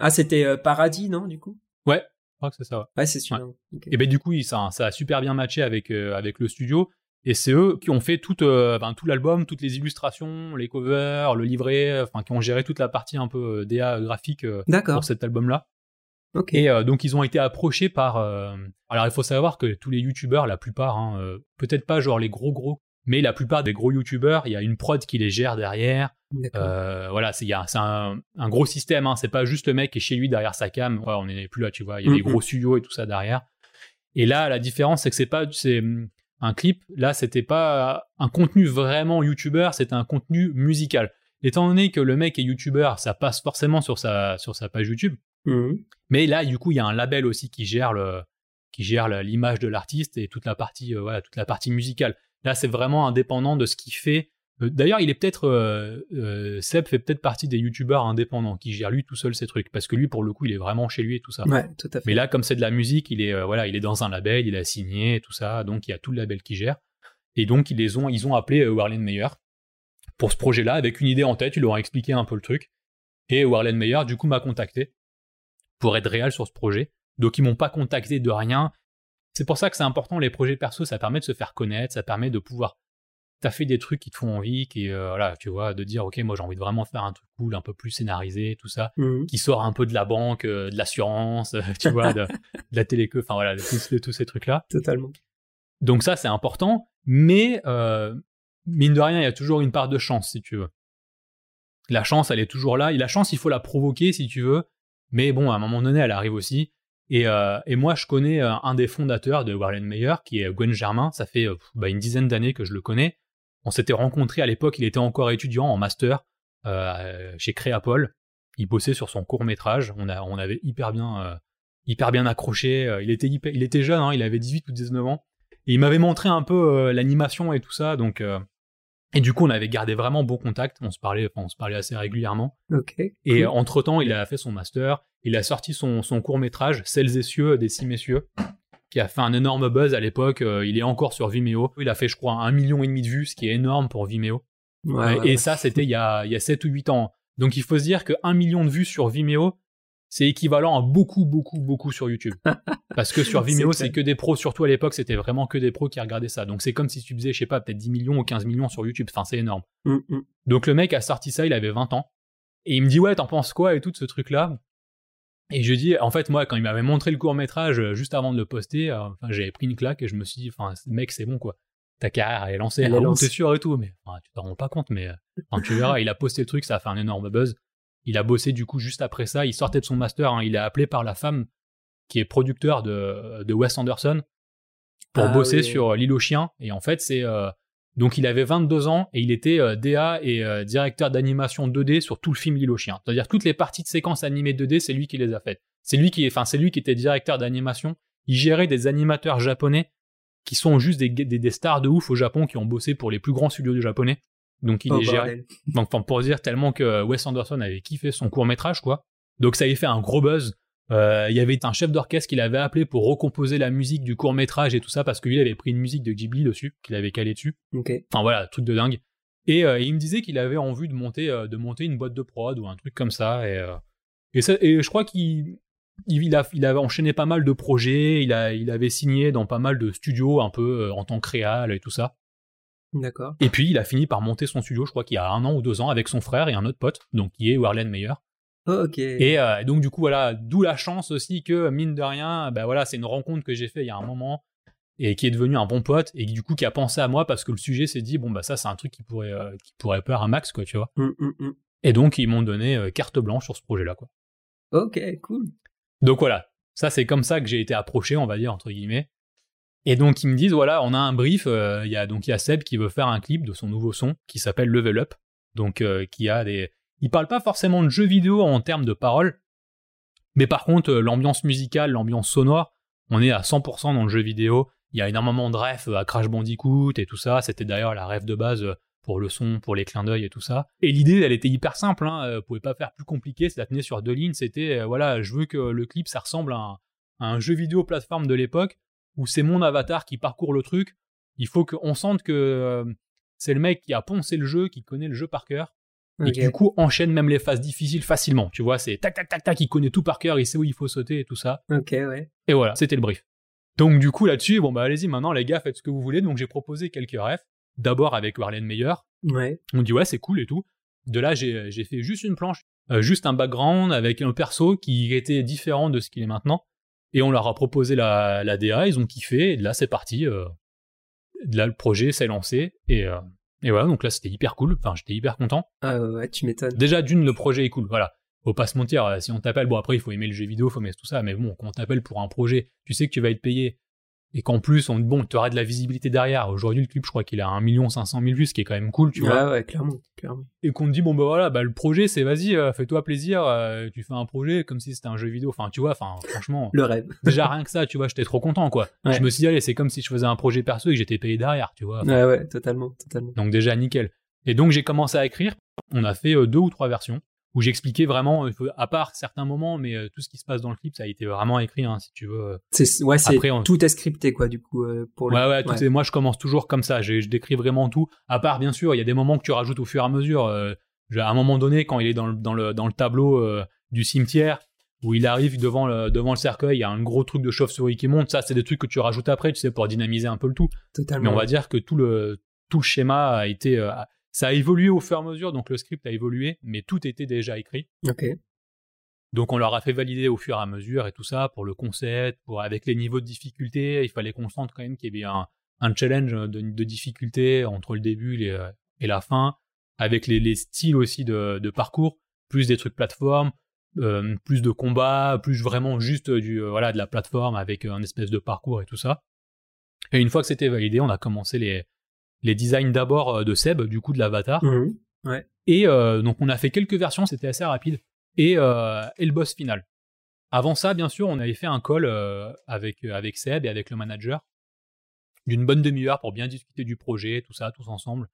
Ah, c'était Paradis, non, du coup? Ouais, je crois que c'est ça. Ouais, c'est sûr. Et ben du coup, ça, ça, a super bien matché avec, avec le studio. Et c'est eux qui ont fait tout, ben, tout l'album, toutes les illustrations, les covers, le livret, enfin qui ont géré toute la partie un peu DA graphique pour cet album-là. Et donc ils ont été approchés par. Alors il faut savoir que tous les youtubeurs, la plupart, hein, peut-être pas genre les gros gros mais la plupart des gros youtubeurs, il y a une prod qui les gère derrière. Euh, voilà, c'est un, un, gros système. Hein. C'est pas juste le mec qui est chez lui derrière sa cam. on n'est plus là, tu vois. Il y a des gros studios et tout ça derrière. Et là, la différence, c'est que c'est pas c'est un clip. Là, c'était pas un contenu vraiment youtubeur, c'était un contenu musical. Étant donné que le mec est youtubeur, ça passe forcément sur sa sur sa page YouTube. Mmh. Mais là, du coup, il y a un label aussi qui gère le qui gère l'image de l'artiste et toute la partie euh, voilà toute la partie musicale. Là, c'est vraiment indépendant de ce qu'il fait. Euh, d'ailleurs, il est peut-être euh, Seb fait peut-être partie des youtubeurs indépendants qui gèrent lui tout seul ses trucs parce que lui pour le coup il est vraiment chez lui et tout ça. Ouais, tout à fait. Mais là comme c'est de la musique, il est voilà, il est dans un label, il a signé et tout ça, donc il y a tout le label qui gère. Et donc ils les ont ils ont appelé Warlen Meyer pour ce projet-là avec une idée en tête, ils leur ont expliqué un peu le truc. Et Warlen Meyer du coup m'a contacté pour être réel sur ce projet. Donc ils m'ont pas contacté de rien, c'est pour ça que c'est important les projets perso, ça permet de se faire connaître, ça permet de pouvoir fait des trucs qui te font envie, qui euh, voilà, tu vois, de dire ok moi j'ai envie de vraiment faire un truc cool, un peu plus scénarisé, tout ça, mmh. qui sort un peu de la banque, euh, de l'assurance, euh, tu vois, de, [laughs] la téléco, enfin voilà, de tous, ces trucs là. Totalement. Donc ça c'est important, mais mine de rien il y a toujours une part de chance si tu veux. La chance elle est toujours là, et la chance il faut la provoquer si tu veux, mais bon à un moment donné elle arrive aussi. Euh, et, moi, je connais euh, un des fondateurs de Warren Meyer, qui est Gwen Germain. Ça fait euh, bah, une dizaine d'années que je le connais. On s'était rencontrés à l'époque, il était encore étudiant en master chez Créapol. Il bossait sur son court métrage. On, avait hyper bien, hyper bien accroché. Il était, il était jeune, hein, il avait 18 ou 19 ans. Et il m'avait montré un peu l'animation et tout ça. Donc, et du coup, on avait gardé vraiment bon contact. On se parlait, on se parlait assez régulièrement. Et entre temps, il a fait son master. Il a sorti son, son court métrage, Celles et cieux des six messieurs, qui a fait un énorme buzz à l'époque. Euh, il est encore sur Vimeo. Il a fait, je crois, un million et demi de vues, ce qui est énorme pour Vimeo. et ça, c'était il y a, il y a 7 ou 8 ans. Donc il faut se dire que 1 million de vues sur Vimeo, c'est équivalent à beaucoup, beaucoup, beaucoup sur YouTube. [laughs] Parce que sur Vimeo, c'est que des pros, surtout à l'époque, c'était vraiment que des pros qui regardaient ça. Donc c'est comme si tu faisais, je sais pas, peut-être 10 millions ou 15 millions sur YouTube. Enfin, c'est énorme. Mm, mm. Donc le mec a sorti ça, il avait 20 ans. Et il me dit, ouais, t'en penses quoi et tout de ce truc-là? Et je dis, en fait, moi, quand il m'avait montré le court métrage euh, juste avant de le poster, euh, j'avais pris une claque et je me suis dit, enfin, mec, c'est bon, quoi. Ta carrière, elle est lancée, elle est lancée. sûr et tout, mais tu t'en rends pas compte, mais euh, tu verras, il a posté le truc, ça a fait un énorme buzz. Il a bossé du coup juste après ça. Il sortait de son master. Hein. il est appelé par la femme qui est producteur de, de Wes Anderson pour ah bosser sur L'île aux chiens. Et en fait, c'est. Euh, donc il avait 22 ans et il était euh, DA et euh, directeur d'animation 2D sur tout le film L'île aux chiens. C'est-à-dire toutes les parties de séquences animées 2D, c'est lui qui les a faites. C'est lui qui, enfin, c'est lui qui était directeur d'animation. Il gérait des animateurs japonais qui sont juste des, des, des, stars de ouf au Japon qui ont bossé pour les plus grands studios du japonais. Donc il oh, est géré. Donc [laughs] pour dire tellement que Wes Anderson avait kiffé son court métrage quoi. Donc ça avait fait un gros buzz. Euh, il y avait un chef d'orchestre qu'il avait appelé pour recomposer la musique du court métrage et tout ça parce qu'il avait pris une musique de Ghibli dessus qu'il avait calé dessus. Enfin voilà, truc de dingue. Et euh, il me disait qu'il avait envie de monter euh, de monter une boîte de prod ou un truc comme ça et et, et je crois qu'il il, a, il avait enchaîné pas mal de projets, il, a, il avait signé dans pas mal de studios un peu en tant que réal et tout ça. D'accord. Et puis il a fini par monter son studio, je crois qu'il y a un an ou deux ans, avec son frère et un autre pote, donc qui est Warlen Meyer. Oh, ok. Et euh, donc du coup voilà, d'où la chance aussi que mine de rien, bah voilà, c'est une rencontre que j'ai fait il y a un moment et qui est devenu un bon pote et du coup qui a pensé à moi parce que le sujet s'est dit bon bah ça c'est un truc qui pourrait euh, qui pourrait peur un max quoi tu vois. Hum, hum, hum. Et donc ils m'ont donné euh, carte blanche sur ce projet là quoi. Ok cool. Donc voilà, ça c'est comme ça que j'ai été approché on va dire entre guillemets. Et donc ils me disent voilà, on a un brief, euh, il y a donc il Seb qui veut faire un clip de son nouveau son qui s'appelle Level Up. Donc euh, qui a des il parle pas forcément de jeux vidéo en termes de paroles, mais par contre euh, l'ambiance musicale, l'ambiance sonore, on est à 100% dans le jeu vidéo. Il y a énormément de refs à Crash Bandicoot et tout ça, c'était d'ailleurs la rêve de base pour le son, pour les clins d'œil et tout ça. Et l'idée, elle était hyper simple, hein, vous pouvez pas faire plus compliqué, ça tenait sur deux lignes, c'était, voilà, je veux que le clip, ça ressemble à un jeu vidéo plateforme de l'époque, où c'est mon avatar qui parcourt le truc, il faut qu'on sente que euh, c'est le mec qui a poncé le jeu, qui connaît le jeu par cœur, et qui du coup enchaîne même les phases difficiles facilement, tu vois, c'est tac tac tac tac, il connaît tout par cœur, il sait où il faut sauter et tout ça. Ok, ouais. Et voilà, c'était le brief. Donc du coup là-dessus, bon bah allez-y maintenant les gars, faites ce que vous voulez. Donc j'ai proposé quelques refs. D'abord avec Warlen Meyer. Ouais. On dit ouais c'est cool et tout. De là j'ai j'ai fait juste une planche, euh, juste un background avec un perso qui était différent de ce qu'il est maintenant. Et on leur a proposé la, la DA, ils ont kiffé. Et là c'est parti. euh, là le projet s'est lancé et euh, et voilà donc là c'était hyper cool. Enfin j'étais hyper content. Ah ouais, tu m'étonnes. Déjà d'une le projet est cool. Voilà. Faut pas se mentir, euh, si on t'appelle, bon après il faut aimer le jeu vidéo, faut aimer tout ça, mais bon, quand on t'appelle pour un projet, tu sais que tu vas être payé, et qu'en plus, on, bon, tu auras de la visibilité derrière. Aujourd'hui, le clip, je crois qu'il a 1 500 000 vues, ce qui est quand même cool, tu vois. Ouais, ouais, clairement, clairement. Et qu'on te dit, bon bah voilà, bah le projet, c'est vas-y, euh, fais-toi plaisir, euh, tu fais un projet comme si c'était un jeu vidéo. Enfin, tu vois, enfin, franchement, Le rêve. [laughs] déjà rien que ça, tu vois, j'étais trop content, quoi. Ouais. Je me suis dit, allez, c'est comme si je faisais un projet perso et que j'étais payé derrière, tu vois. Ouais, ouais, totalement, totalement. Donc déjà nickel. Et donc j'ai commencé à écrire. On a fait euh, deux ou trois versions où j'expliquais vraiment, euh, à part certains moments, mais euh, tout ce qui se passe dans le clip, ça a été vraiment écrit, hein, si tu veux. euh. C'est, ouais, c'est, on- tout est scripté, quoi, du coup, pour le. Ouais, ouais, tout est- moi je commence toujours comme ça. Je, je décris vraiment tout. À part, bien sûr, il y a des moments que tu rajoutes au fur et à mesure. Euh, à un moment donné, quand il est dans le, dans le, dans le tableau euh, du cimetière, où il arrive devant le, devant le cercueil, il y a un gros truc de chauve-souris qui monte. Ça, c'est des trucs que tu rajoutes après, tu sais, pour dynamiser un peu le tout. Totalement. Mais on va dire que tout le, tout le schéma a été. euh, ça a évolué au fur et à mesure, donc le script a évolué, mais tout était déjà écrit. Ok. Donc on leur a fait valider au fur et à mesure et tout ça pour le concept, pour avec les niveaux de difficulté. Il fallait qu'on sente quand même qu'il y avait un, un challenge de, de difficulté entre le début et, euh, et la fin, avec les, les styles aussi de, de parcours, plus des trucs plateforme, euh, plus de combat, plus vraiment juste du euh, voilà de la plateforme avec un espèce de parcours et tout ça. Et une fois que c'était validé, on a commencé les les designs d'abord euh, de Seb, du coup de l'avatar. Mhm. Et euh, donc on a fait quelques versions, c'était assez rapide. Et, euh, et le boss final. Avant ça, bien sûr, on avait fait un call euh, avec, avec Seb et avec le manager d'une bonne demi-heure pour bien discuter du projet, tout ça, tous ensemble.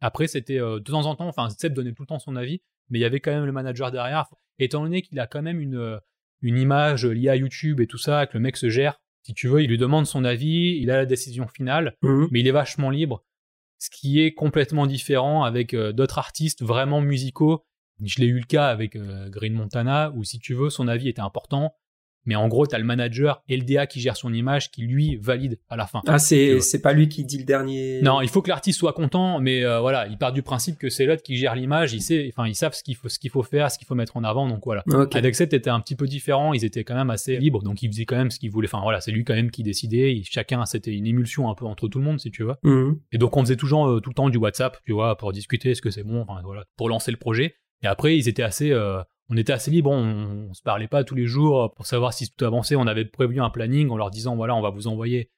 Après, c'était de temps en temps, enfin Seb donnait tout le temps son avis, mais il y avait quand même le manager derrière. Étant donné qu'il a quand même une, une image liée à YouTube et tout ça, que le mec se gère, si tu veux, il lui demande son avis, il a la décision finale, Mhm. mais il est vachement libre, ce qui est complètement différent avec euh, d'autres artistes vraiment musicaux. Je l'ai eu le cas avec euh, Green Montana, où si tu veux, son avis était important, mais en gros, t'as le manager et le DA qui gère son image, qui lui valide à la fin. Ah, Tu c'est, pas lui qui dit le dernier. Non, il faut que l'artiste soit content, mais euh, voilà, il part du principe que c'est l'autre qui gère l'image, il sait, enfin, ils savent ce qu'il faut, ce qu'il faut faire, ce qu'il faut mettre en avant, donc voilà. Ok. Avec Seth, c'était un petit peu différent, ils étaient quand même assez libres, donc ils faisaient quand même ce qu'ils voulaient. Enfin voilà, c'est lui quand même qui décidait, il- chacun, c'était une émulsion un peu entre tout le monde, si tu veux. Mhm. Et donc on faisait toujours euh, tout le temps du WhatsApp, tu vois, pour discuter, est-ce que c'est bon, enfin voilà, pour lancer le projet. Et après, ils étaient assez, euh, on était assez libres, on, on se parlait pas tous les jours pour savoir si tout avançait. On avait prévu un planning en leur disant voilà, on va vous envoyer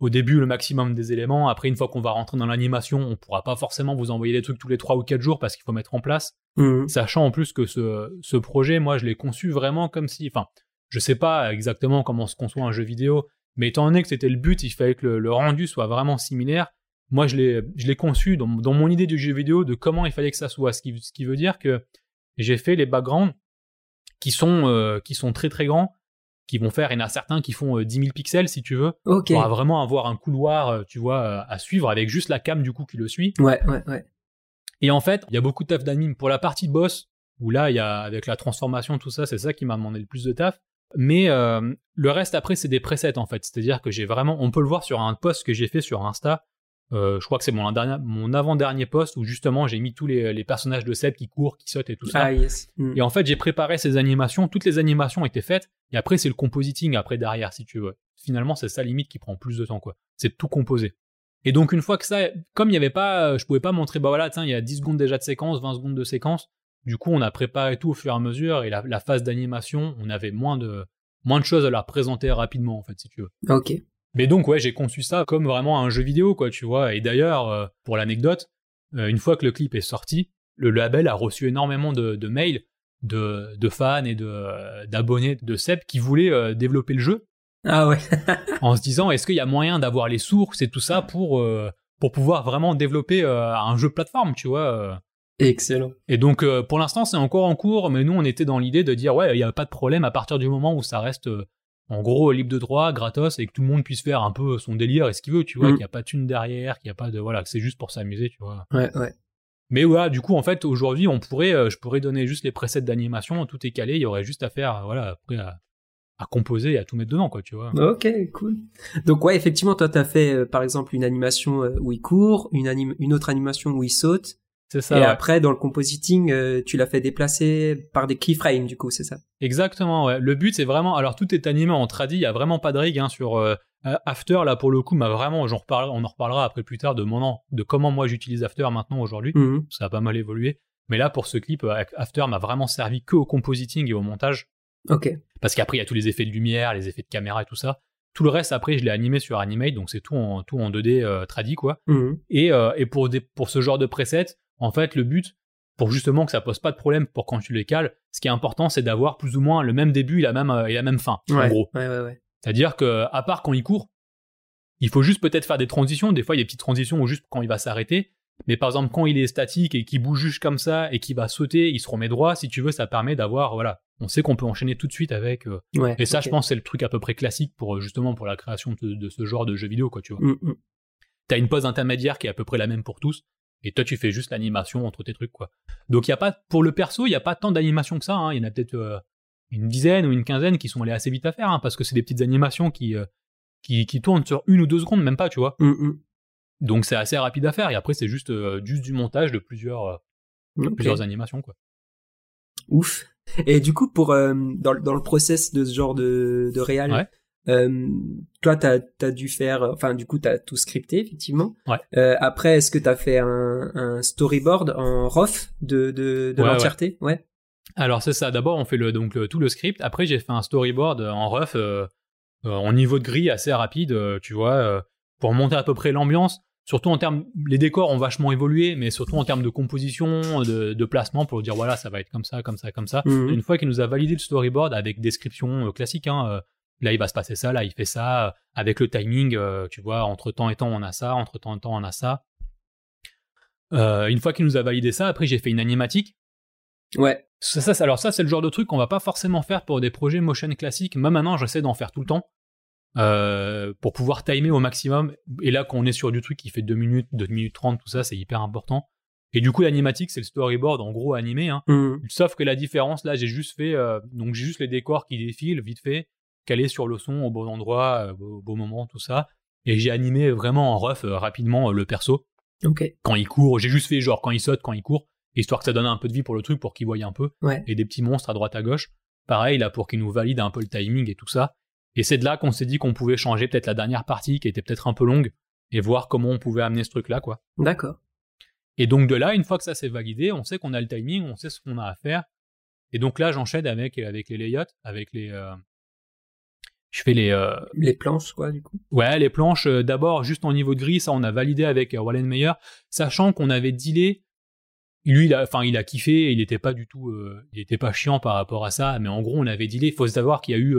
au début le maximum des éléments. Après, une fois qu'on va rentrer dans l'animation, on pourra pas forcément vous envoyer des trucs tous les trois ou quatre jours parce qu'il faut mettre en place. Mhm. Sachant en plus que ce, ce projet, moi, je l'ai conçu vraiment comme si, enfin, je sais pas exactement comment se conçoit un jeu vidéo, mais étant donné que c'était le but, il fallait que le, le rendu soit vraiment similaire. Moi, je l'ai, je l'ai conçu dans, dans mon idée du jeu vidéo de comment il fallait que ça soit. Ce qui, ce qui veut dire que j'ai fait les backgrounds qui sont, euh, qui sont très très grands, qui vont faire, il y en a certains qui font euh, 10 000 pixels si tu veux, pour vraiment avoir un couloir, euh, tu vois, euh, à suivre avec juste la cam du coup qui le suit. Ouais, ouais, ouais. Et en fait, il y a beaucoup de taf d'admin pour la partie boss, où là, il y a avec la transformation, tout ça, c'est ça qui m'a demandé le plus de taf. Mais euh, le reste après, c'est des presets en fait. C'est-à-dire que j'ai vraiment, on peut le voir sur un post que j'ai fait sur Insta. Euh, je crois que c'est mon, mon avant-dernier post où justement j'ai mis tous les, les personnages de Seb qui courent, qui sautent et tout ça. Ah, yes. Mhm. Et en fait, j'ai préparé ces animations, toutes les animations étaient faites, et après, c'est le compositing après derrière, si tu veux. Finalement, c'est ça limite qui prend plus de temps, quoi. C'est tout composer. Et donc, une fois que ça, comme il n'y avait pas, euh, je pouvais pas montrer, bah voilà, tiens, il y a 10 secondes déjà de séquence, 20 secondes de séquence. Du coup, on a préparé tout au fur et à mesure, et la, la phase d'animation, on avait moins de, moins de choses à leur présenter rapidement, en fait, si tu veux. Ok. Mais donc ouais, j'ai conçu ça comme vraiment un jeu vidéo quoi, tu vois. Et d'ailleurs, euh, pour l'anecdote, euh, une fois que le clip est sorti, le label a reçu énormément de, de mails de, de fans et de euh, d'abonnés de Seb qui voulaient euh, développer le jeu Ah ouais. [laughs] en se disant est-ce qu'il y a moyen d'avoir les sources et tout ça pour pour pouvoir vraiment développer un jeu plateforme, tu vois. Excellent. Et donc, pour l'instant, c'est encore en cours, mais nous, on était dans l'idée de dire, ouais, il n'y a pas de problème à partir du moment où ça reste, en gros, libre de droit, gratos, et que tout le monde puisse faire un peu son délire et ce qu'il veut, tu vois, Mm. qu'il n'y a pas de thune derrière, qu'il n'y a pas de, voilà, que c'est juste pour s'amuser, tu vois. Ouais, ouais. Mais voilà, du coup, en fait, aujourd'hui, on pourrait, euh, je pourrais donner juste les presets d'animation, tout est calé, il y aurait juste à faire, voilà, après, à, à composer et à tout mettre dedans, quoi, tu vois. Ok, cool. Donc ouais, effectivement, toi, t'as fait euh, par exemple une animation euh, où il court, une, anim- une autre animation où il saute, C'est ça. et ouais. après dans le compositing, euh, tu l'as fait déplacer par des keyframes, du coup, c'est ça? Exactement, ouais. Le but, c'est vraiment. Alors, tout est animé en tradi, il y a vraiment pas de rig hein, sur. euh, After, là, pour le coup, m'a vraiment. J'en reparle, on en reparlera après plus tard de, mon, an- de comment moi j'utilise After maintenant aujourd'hui. Mhm. Ça a pas mal évolué. Mais là, pour ce clip, euh, After m'a vraiment servi que au compositing et au montage. Ok. Parce qu'après, il y a tous les effets de lumière, les effets de caméra et tout ça. Tout le reste, après, je l'ai animé sur Animate, donc c'est tout en, tout en 2D euh, tradi, quoi. Mhm. Et, euh, et pour, des, pour ce genre de presets, en fait, le but, pour justement que ça pose pas de problème pour quand tu les cales, ce qui est important, c'est d'avoir plus ou moins le même début et la même, euh, et la même fin, en gros. Ouais, ouais, ouais. C'est-à-dire que, à part quand il court, il faut juste peut-être faire des transitions. Des fois, il y a des petites transitions où juste quand il va s'arrêter. Mais par exemple, quand il est statique et qu'il bouge juste comme ça et qu'il va sauter, il se remet droit. Si tu veux, ça permet d'avoir, voilà, on sait qu'on peut enchaîner tout de suite avec. euh, Ouais. et ça, je pense, c'est le truc à peu près classique pour euh, justement pour la création de, de ce genre de jeu vidéo, quoi, tu vois. Mhm, mhm. T'as une pause intermédiaire qui est à peu près la même pour tous. Et toi, tu fais juste l'animation entre tes trucs, quoi. Donc, il y a pas, pour le perso, il y a pas tant d'animations que ça. hein. Il y en a peut-être euh, une dizaine ou une quinzaine qui sont allées assez vite à faire, hein, parce que c'est des petites animations qui, euh, qui, qui tournent sur une ou deux secondes, même pas, tu vois. Mhm, mhm. Donc, c'est assez rapide à faire. Et après, c'est juste, euh, juste du montage de plusieurs, plusieurs animations, quoi. Ouf. Et du coup, pour dans, le- dans le process de ce genre de, de réal, Ouais. Euh, toi, t'as as dû faire, enfin, du coup, t'as tout scripté effectivement. Ouais. Euh, après, est-ce que t'as fait un, un storyboard en rough de de, de Ouais, l'entièreté? Ouais. Alors c'est ça. D'abord on fait le, donc le- tout le script. Après j'ai fait un storyboard euh, en rough, euh, euh, en niveau de grille assez rapide, euh, tu vois, euh, pour monter à peu près l'ambiance. Surtout en termes, les décors ont vachement évolué, mais surtout en termes de composition, de, de placement, pour dire voilà ça va être comme ça, comme ça, comme ça. Mhm. Une fois qu'il nous a validé le storyboard avec description euh, classique, hein, euh, là il va se passer ça, là il fait ça, euh, avec le timing, euh, tu vois, entre temps et temps on a ça, entre temps et temps on a ça. Euh, une fois qu'il nous a validé ça, après j'ai fait une animatique. Ouais. Ça, ça, alors ça, c'est le genre de truc qu'on va pas forcément faire pour des projets motion classiques. Moi maintenant, j'essaie d'en faire tout le temps euh, pour pouvoir timer au maximum. Et là, quand on est sur du truc qui fait 2 minutes, 2 minutes 30, tout ça, c'est hyper important. Et du coup, l'animatique, c'est le storyboard en gros animé. Hein. Mhm. Sauf que la différence, là, j'ai juste fait, euh, donc j'ai juste les décors qui défilent vite fait, calés sur le son au bon endroit, euh, au bon moment, tout ça. Et j'ai animé vraiment en rough euh, rapidement euh, le perso quand il court. J'ai juste fait genre quand il saute, quand il court, histoire que ça donne un peu de vie pour le truc, pour qu'il voie un peu. Ouais. Et des petits monstres à droite à gauche. Pareil, là, pour qu'il nous valide un peu le timing et tout ça. Et c'est de là qu'on s'est dit qu'on pouvait changer peut-être la dernière partie, qui était peut-être un peu longue, et voir comment on pouvait amener ce truc-là, quoi. D'accord. Et donc de là, une fois que ça s'est validé, on sait qu'on a le timing, on sait ce qu'on a à faire. Et donc là, j'enchaîne avec, avec les layouts, avec les... euh, Je fais les... euh, Les planches, quoi, du coup. Ouais, les planches, euh, d'abord, juste en niveau de gris, ça, on a validé avec euh, Wallenmeyer, sachant qu'on avait dealé. Lui, il a, enfin, il a kiffé, il était pas du tout, euh, il était pas chiant par rapport à ça, mais en gros, on avait dealé. Il faut savoir qu'il y a eu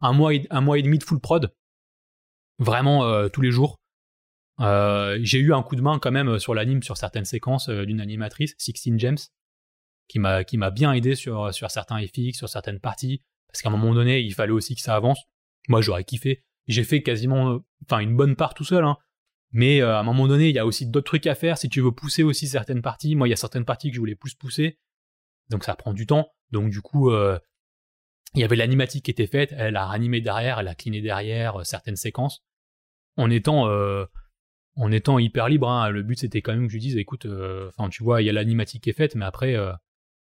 un mois, et, un mois et demi de full prod, vraiment tous les jours. J'ai eu un coup de main quand même sur l'anime, sur certaines séquences d'une animatrice, Sixteen James, qui m'a, qui m'a bien aidé sur, sur certains FX, sur certaines parties, parce qu'à un moment donné, il fallait aussi que ça avance. Moi, j'aurais kiffé. J'ai fait quasiment, euh, enfin, une bonne part tout seul, hein. Mais euh, à un moment donné, il y a aussi d'autres trucs à faire. Si tu veux pousser aussi certaines parties, moi, il y a certaines parties que je voulais plus pousser. Donc ça prend du temps. Donc du coup, euh, il y avait l'animatique qui était faite. Elle a ranimé derrière, elle a cliné derrière certaines séquences. En étant, en étant hyper libre. hein. Le but, c'était quand même que je dise, écoute, enfin, tu vois, il y a l'animatique qui est faite, mais après,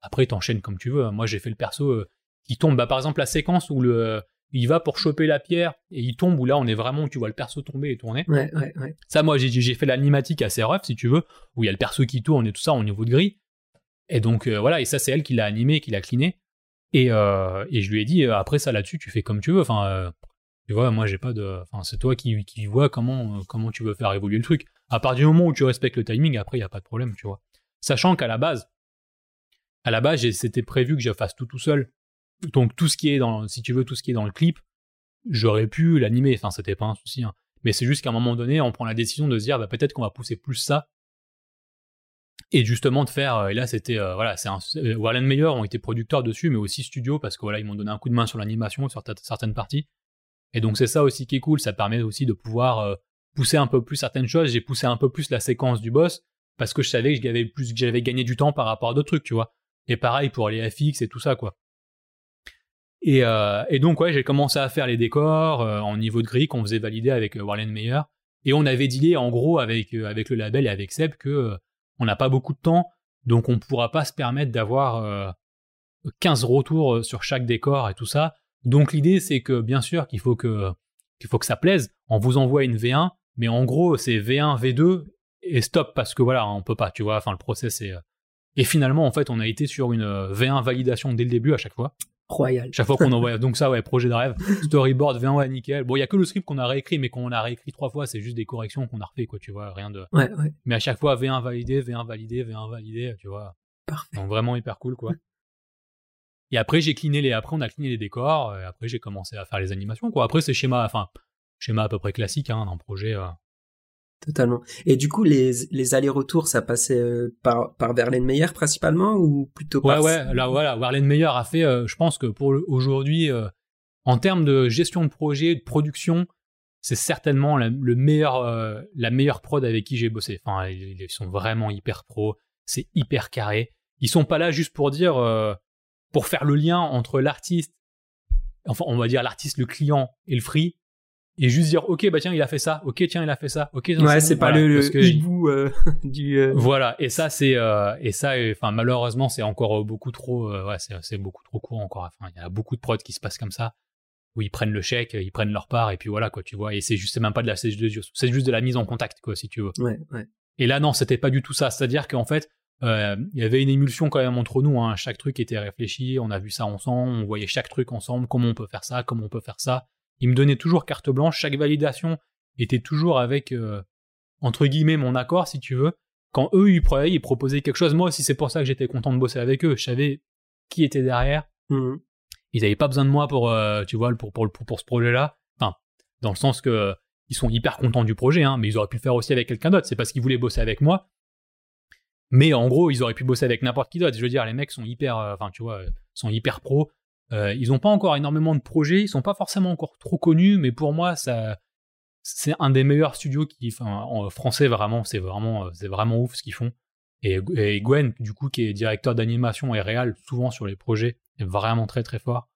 après, t'enchaînes comme tu veux. Moi, j'ai fait le perso qui tombe. Bah, par exemple, la séquence où le il va pour choper la pierre et il tombe, où là on est vraiment, tu vois le perso tomber et tourner. Ouais, ouais, ouais. Ça, moi j'ai fait l'animatique assez rough, si tu veux, où il y a le perso qui tourne et tout ça au niveau de gris. Et donc euh, voilà, et ça c'est elle qui l'a animé, qui l'a cliné. Et, euh, et je lui ai dit, euh, après ça là-dessus, tu fais comme tu veux. Enfin, tu vois, moi j'ai pas de. Enfin, c'est toi qui, qui vois comment, comment tu veux faire évoluer le truc. À partir du moment où tu respectes le timing, après il y a pas de problème, tu vois. Sachant qu'à la base, à la base, j'ai- c'était prévu que je fasse tout tout seul. Donc tout ce qui est dans, si tu veux, tout ce qui est dans le clip, j'aurais pu l'animer. Enfin, c'était pas un souci. hein. mais c'est juste qu'à un moment donné, on prend la décision de se dire, bah, peut-être qu'on va pousser plus ça. Et justement de faire, euh, et là c'était, euh, voilà, c'est euh, Warren Meyer ont été producteurs dessus, mais aussi studio, parce que voilà, ils m'ont donné un coup de main sur l'animation, sur certaines parties. Et donc c'est ça aussi qui est cool, ça permet aussi de pouvoir pousser un peu plus certaines choses. J'ai poussé un peu plus la séquence du boss, parce que je savais que j'avais plus, que j'avais gagné du temps par rapport à d'autres trucs, tu vois. Et pareil pour les FX et tout ça, quoi. Et, euh, et donc, ouais, j'ai commencé à faire les décors euh, en niveau de grille qu'on faisait valider avec euh, Warren Meyer. Et on avait dealé, en gros, avec, euh, avec le label et avec Seb que on n'a pas beaucoup de temps, donc on ne pourra pas se permettre d'avoir 15 retours sur chaque décor et tout ça. Donc l'idée, c'est que, bien sûr, qu'il faut que, qu'il faut que ça plaise. On vous envoie une V1, mais en gros, c'est V1, V2 et stop parce que voilà, on peut pas, tu vois. Enfin, le process est. Et finalement, en fait, on a été sur une V1 validation dès le début à chaque fois. Royal. Chaque fois qu'on envoie, donc ça, ouais, projet de rêve, [laughs] storyboard, 20 ouais, nickel. Bon, il y a que le script qu'on a réécrit, mais qu'on a réécrit trois fois, c'est juste des corrections qu'on a refait, quoi, tu vois, rien de. Ouais, ouais. Mais à chaque fois, V1 validé, V1 validé, V1 validé, tu vois. Parfait. Donc vraiment hyper cool, quoi. Et après, j'ai cliné les, après, on a cliné les décors, et après, j'ai commencé à faire les animations, quoi. Après, c'est schéma, enfin, schéma à peu près classique, hein, d'un projet. Euh. Totalement. Et du coup, les, les allers-retours, ça passait euh, par, par Verlaine Meyer principalement ou plutôt Ouais, par... ouais, là, voilà, Verlaine Meyer a fait, euh, je pense que pour aujourd'hui, euh, en termes de gestion de projet, de production, c'est certainement la, le meilleur, la meilleure prod avec qui j'ai bossé. Enfin, ils, ils sont vraiment hyper pro, c'est hyper carré. Ils sont pas là juste pour dire, pour faire le lien entre l'artiste, enfin, on va dire l'artiste, le client et le free, et juste dire, ok, bah tiens, il a fait ça, ok, tiens, il a fait ça, ok, Ouais, bon, c'est pas voilà, le, le hibou euh, [laughs] du... euh, voilà, et ça c'est euh, et ça enfin malheureusement c'est encore beaucoup trop ouais, c'est c'est beaucoup trop court encore. Enfin il y a beaucoup de prods qui se passent comme ça où ils prennent le chèque, ils prennent leur part et puis voilà quoi, tu vois, et c'est juste c'est même pas de la c'est juste c'est juste de la mise en contact quoi si tu veux. Ouais, ouais. Et là non, c'était pas du tout ça, c'est-à-dire qu'en fait il y avait une émulsion quand même entre nous, hein. chaque truc était réfléchi, on a vu ça ensemble, on voyait chaque truc ensemble, comment on peut faire ça, comment on peut faire ça? Il me donnait toujours carte blanche, chaque validation était toujours avec euh, entre guillemets mon accord si tu veux. Quand eux ils, ils proposaient quelque chose, moi aussi c'est pour ça que j'étais content de bosser avec eux, je savais qui était derrière, Mhm. ils avaient pas besoin de moi pour euh, tu vois pour pour, pour, pour ce projet là enfin dans le sens que ils sont hyper contents du projet hein, mais ils auraient pu le faire aussi avec quelqu'un d'autre. C'est parce qu'ils voulaient bosser avec moi. Mais en gros ils auraient pu bosser avec n'importe qui d'autre. Je veux dire les mecs sont hyper euh, enfin tu vois sont hyper pros Euh, ils ont pas encore énormément de projets ils sont pas forcément encore trop connus mais pour moi ça c'est un des meilleurs studios qui enfin en français vraiment c'est vraiment euh, c'est vraiment ouf ce qu'ils font. Et, et Gwen du coup qui est directeur d'animation et réal souvent sur les projets est vraiment très très fort.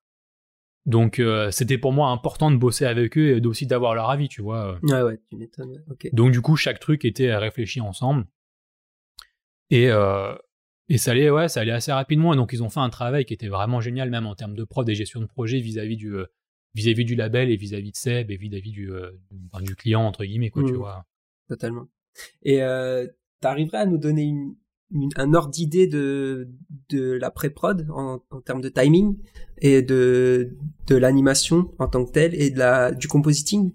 Donc euh, c'était pour moi important de bosser avec eux et aussi d'avoir leur avis tu vois Ouais, ouais, tu m'étonnes. donc du coup chaque truc était réfléchi ensemble. Et euh, et ça allait ouais ça allait assez rapidement et donc ils ont fait un travail qui était vraiment génial même en termes de prod et gestion de projet vis-à-vis du euh, vis-à-vis du label et vis-à-vis de Seb et vis-à-vis du euh, du- enfin, du client entre guillemets quoi tu Mhm. vois Totalement. Et euh, t'arriverais à nous donner une, une- un ordre d'idée de, de la pré-prod en, en termes de timing et de, de l'animation en tant que telle et de la, du compositing?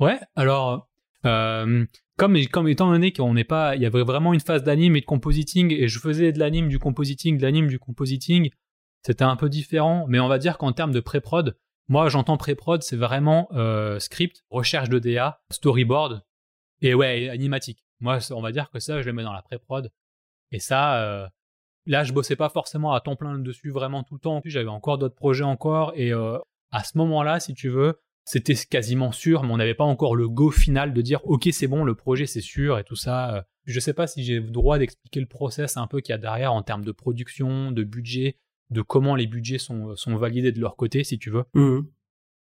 Ouais, alors euh, comme étant donné qu'on n'est pas, il y avait vraiment une phase d'anime et de compositing et je faisais de l'anime, du compositing, de l'anime, du compositing, c'était un peu différent. Mais on va dire qu'en termes de pré-prod, moi j'entends pré-prod, c'est vraiment euh, script, recherche de DA, storyboard et ouais animatique. Moi on va dire que ça je le mets dans la pré-prod et ça. euh, Là, je bossais pas forcément à temps plein dessus vraiment tout le temps. J'avais encore d'autres projets encore et euh, à ce moment-là, si tu veux, c'était quasiment sûr, mais on n'avait pas encore le go final de dire ok c'est bon, le projet c'est sûr et tout ça. Euh, Je sais pas si j'ai le droit d'expliquer le process un peu qu'il y a derrière en termes de production, de budget, de comment les budgets sont, sont validés de leur côté si tu veux. Mhm.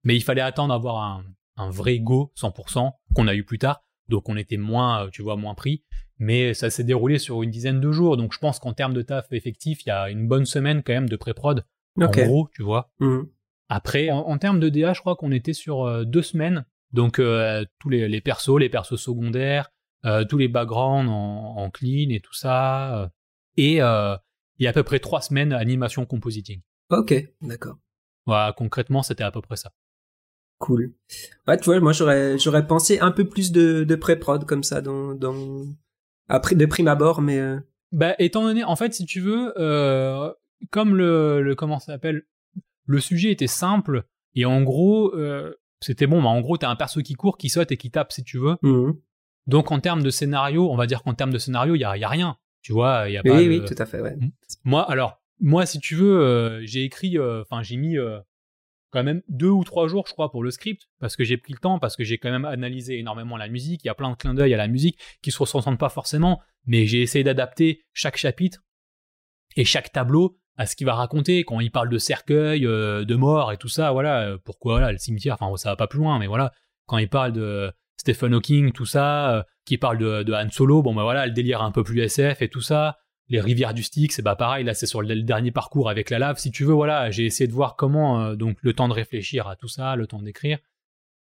Mais il fallait attendre d'avoir un, un vrai go 100% qu'on a eu plus tard, donc on était moins, euh, tu vois, moins pris. Mais ça s'est déroulé sur une dizaine de jours, donc je pense qu'en termes de taf effectif, il y a une bonne semaine quand même de pré-prod. En gros, tu vois. Mhm. Après, en, en termes de DA, je crois qu'on était sur euh, deux semaines. Donc euh, tous les, les persos, les persos secondaires, euh, tous les backgrounds en, en clean et tout ça. et euh, il y a à peu près trois semaines animation compositing. Ok, d'accord. Concrètement, c'était à peu près ça. Cool. Ouais, tu vois, moi j'aurais j'aurais pensé un peu plus de, de pré-prod comme ça dans, dans... Après, de prime abord, mais... Bah, étant donné, en fait, si tu veux, euh, comme le, le comment ça s'appelle, le sujet était simple et en gros, euh, c'était bon. Mais en gros, t'as un perso qui court, qui saute et qui tape si tu veux. Mhm. Donc en termes de scénario, on va dire qu'en termes de scénario, il y a, y a rien. Tu vois, il y a pas. Oui, oui, tout à fait, ouais. Moi, alors, moi, si tu veux, euh, j'ai écrit, euh, enfin, j'ai mis quand même deux ou trois jours, je crois, pour le script, parce que j'ai pris le temps, parce que j'ai quand même analysé énormément la musique. Il y a plein de clins d'œil à la musique qui se ressentent pas forcément, mais j'ai essayé d'adapter chaque chapitre et chaque tableau à ce qu'il va raconter quand il parle de cercueil, euh, de mort et tout ça. Voilà, euh, pourquoi voilà, le cimetière. Enfin, ça va pas plus loin, mais voilà, quand il parle de Stephen Hawking, tout ça, euh, qui parle de, Han Solo, bon, bah voilà, le délire un peu plus SF et tout ça les rivières du Styx, c'est bah pareil, là c'est sur le, le dernier parcours avec la lave. Si tu veux, voilà, j'ai essayé de voir comment, euh, donc le temps de réfléchir à tout ça, le temps d'écrire.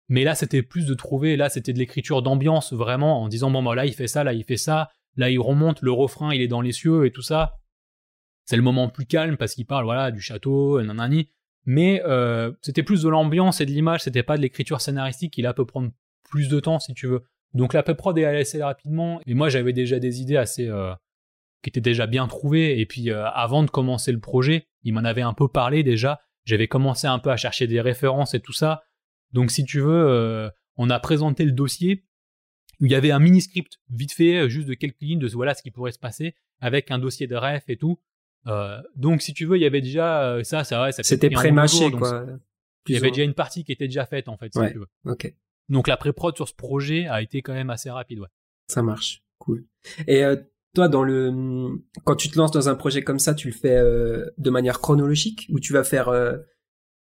Mais là c'était plus de trouver, là c'était de l'écriture d'ambiance vraiment, en disant bon bah là il fait ça, là il fait ça, là il remonte, le refrain il est dans les cieux et tout ça. C'est le moment plus calme parce qu'il parle voilà du château, nanani. Mais euh, c'était plus de l'ambiance et de l'image, c'était pas de l'écriture scénaristique qui là peut prendre plus de temps si tu veux. Donc la pré-prod est allée assez rapidement et moi j'avais déjà des idées assez euh, qui étaient déjà bien trouvées et puis euh, avant de commencer le projet, il m'en avait un peu parlé déjà. J'avais commencé un peu à chercher des références et tout ça. Donc si tu veux, euh, on a présenté le dossier il y avait un mini script vite fait, euh, juste de quelques lignes de voilà ce qui pourrait se passer avec un dossier de ref et tout. Euh, donc si tu veux, il y avait déjà euh, ça, ça ouais, ça C'était pré-mâché, quoi. Il y avait déjà une partie qui était déjà faite en fait. Si Ouais. tu veux. Ok, Donc la pré-prod sur ce projet a été quand même assez rapide. Ouais. ça marche. Cool. Et euh, toi, dans le, quand tu te lances dans un projet comme ça, tu le fais euh, de manière chronologique ou tu vas faire,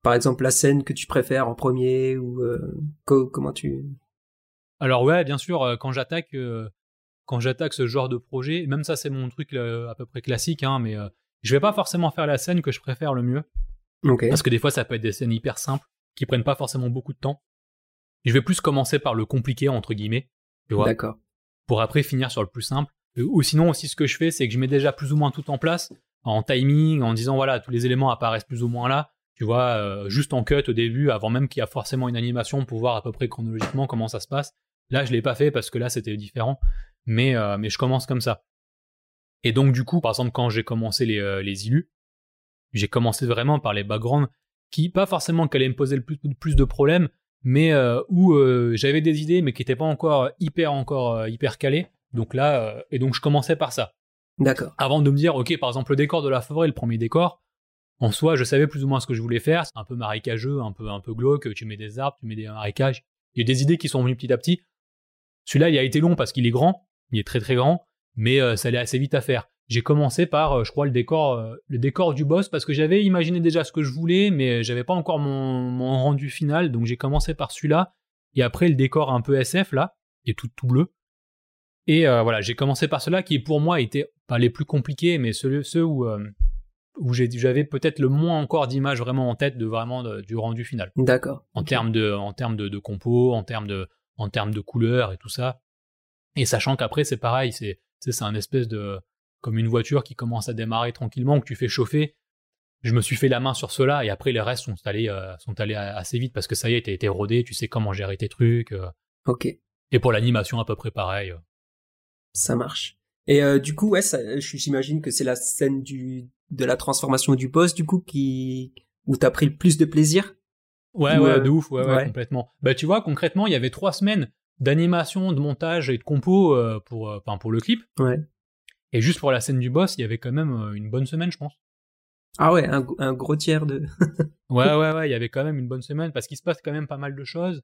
par exemple, la scène que tu préfères en premier ou co- comment tu. Alors ouais, bien sûr, quand j'attaque, euh, quand j'attaque ce genre de projet, même ça c'est mon truc euh, à peu près classique, hein, mais euh, je vais pas forcément faire la scène que je préfère le mieux, Ok. parce que des fois ça peut être des scènes hyper simples qui prennent pas forcément beaucoup de temps. Je vais plus commencer par le compliqué entre guillemets, tu vois, D'accord. pour après finir sur le plus simple. Euh, Ou sinon aussi ce que je fais, c'est que je mets déjà plus ou moins tout en place, en timing, en disant voilà tous les éléments apparaissent plus ou moins là. Tu vois, euh, juste en cut au début, avant même qu'il y a forcément une animation pour voir à peu près chronologiquement comment ça se passe. Là, je l'ai pas fait parce que là, c'était différent. Mais, euh, mais je commence comme ça. Et donc, du coup, par exemple, quand j'ai commencé les, euh, les illus, j'ai commencé vraiment par les backgrounds qui, pas forcément qu'elle allaient me poser le plus, plus de problèmes, mais euh, où j'avais des idées, mais qui n'étaient pas encore hyper, encore hyper calées. Donc là, et donc je commençais par ça. D'accord. Avant de me dire, ok, par exemple, le décor de la forêt, le premier décor, en soi, je savais plus ou moins ce que je voulais faire. C'est un peu marécageux, un peu, un peu glauque. Tu mets des arbres, tu mets des marécages. Il y a des idées qui sont venues petit à petit. Celui-là, il a été long parce qu'il est grand. Il est très très grand, mais euh, ça allait assez vite à faire. J'ai commencé par, euh, je crois, le décor, euh, le décor du boss parce que j'avais imaginé déjà ce que je voulais, mais j'avais pas encore mon, mon rendu final. Donc j'ai commencé par celui-là. Et après, le décor un peu SF, là, qui est tout, tout bleu. Et voilà, j'ai commencé par ceux-là qui pour moi étaient pas les plus compliqués, mais ceux, ceux où, j'avais peut-être le moins encore d'images vraiment en tête de vraiment de- du rendu final. D'accord. En termes de, en termes de, de compo, en termes de, en termes de couleurs et tout ça. Et sachant qu'après c'est pareil, c'est, c'est un espèce de, comme une voiture qui commence à démarrer tranquillement, que tu fais chauffer. Je me suis fait la main sur cela et après les restes sont allés, euh, sont allés assez vite parce que ça y est, t'as été rodé, tu sais comment gérer tes trucs. euh. Ok. et pour l'animation à peu près pareil. euh. Ça marche. Et du coup, ouais, j'imagine que c'est la scène du de la transformation du boss, du coup, qui où t'as pris le plus de plaisir? Ouais, Ou, ouais, de ouf, ouais, ouais, ouais. complètement. Bah, tu vois, concrètement, il y avait trois semaines d'animation, de montage et de compo euh, pour, euh, pour le clip. Ouais. Et juste pour la scène du boss, il y avait quand même euh, une bonne semaine, je pense. Ah ouais, un, un gros tiers de. [laughs] Ouais, ouais, ouais, il y avait quand même une bonne semaine parce qu'il se passe quand même pas mal de choses.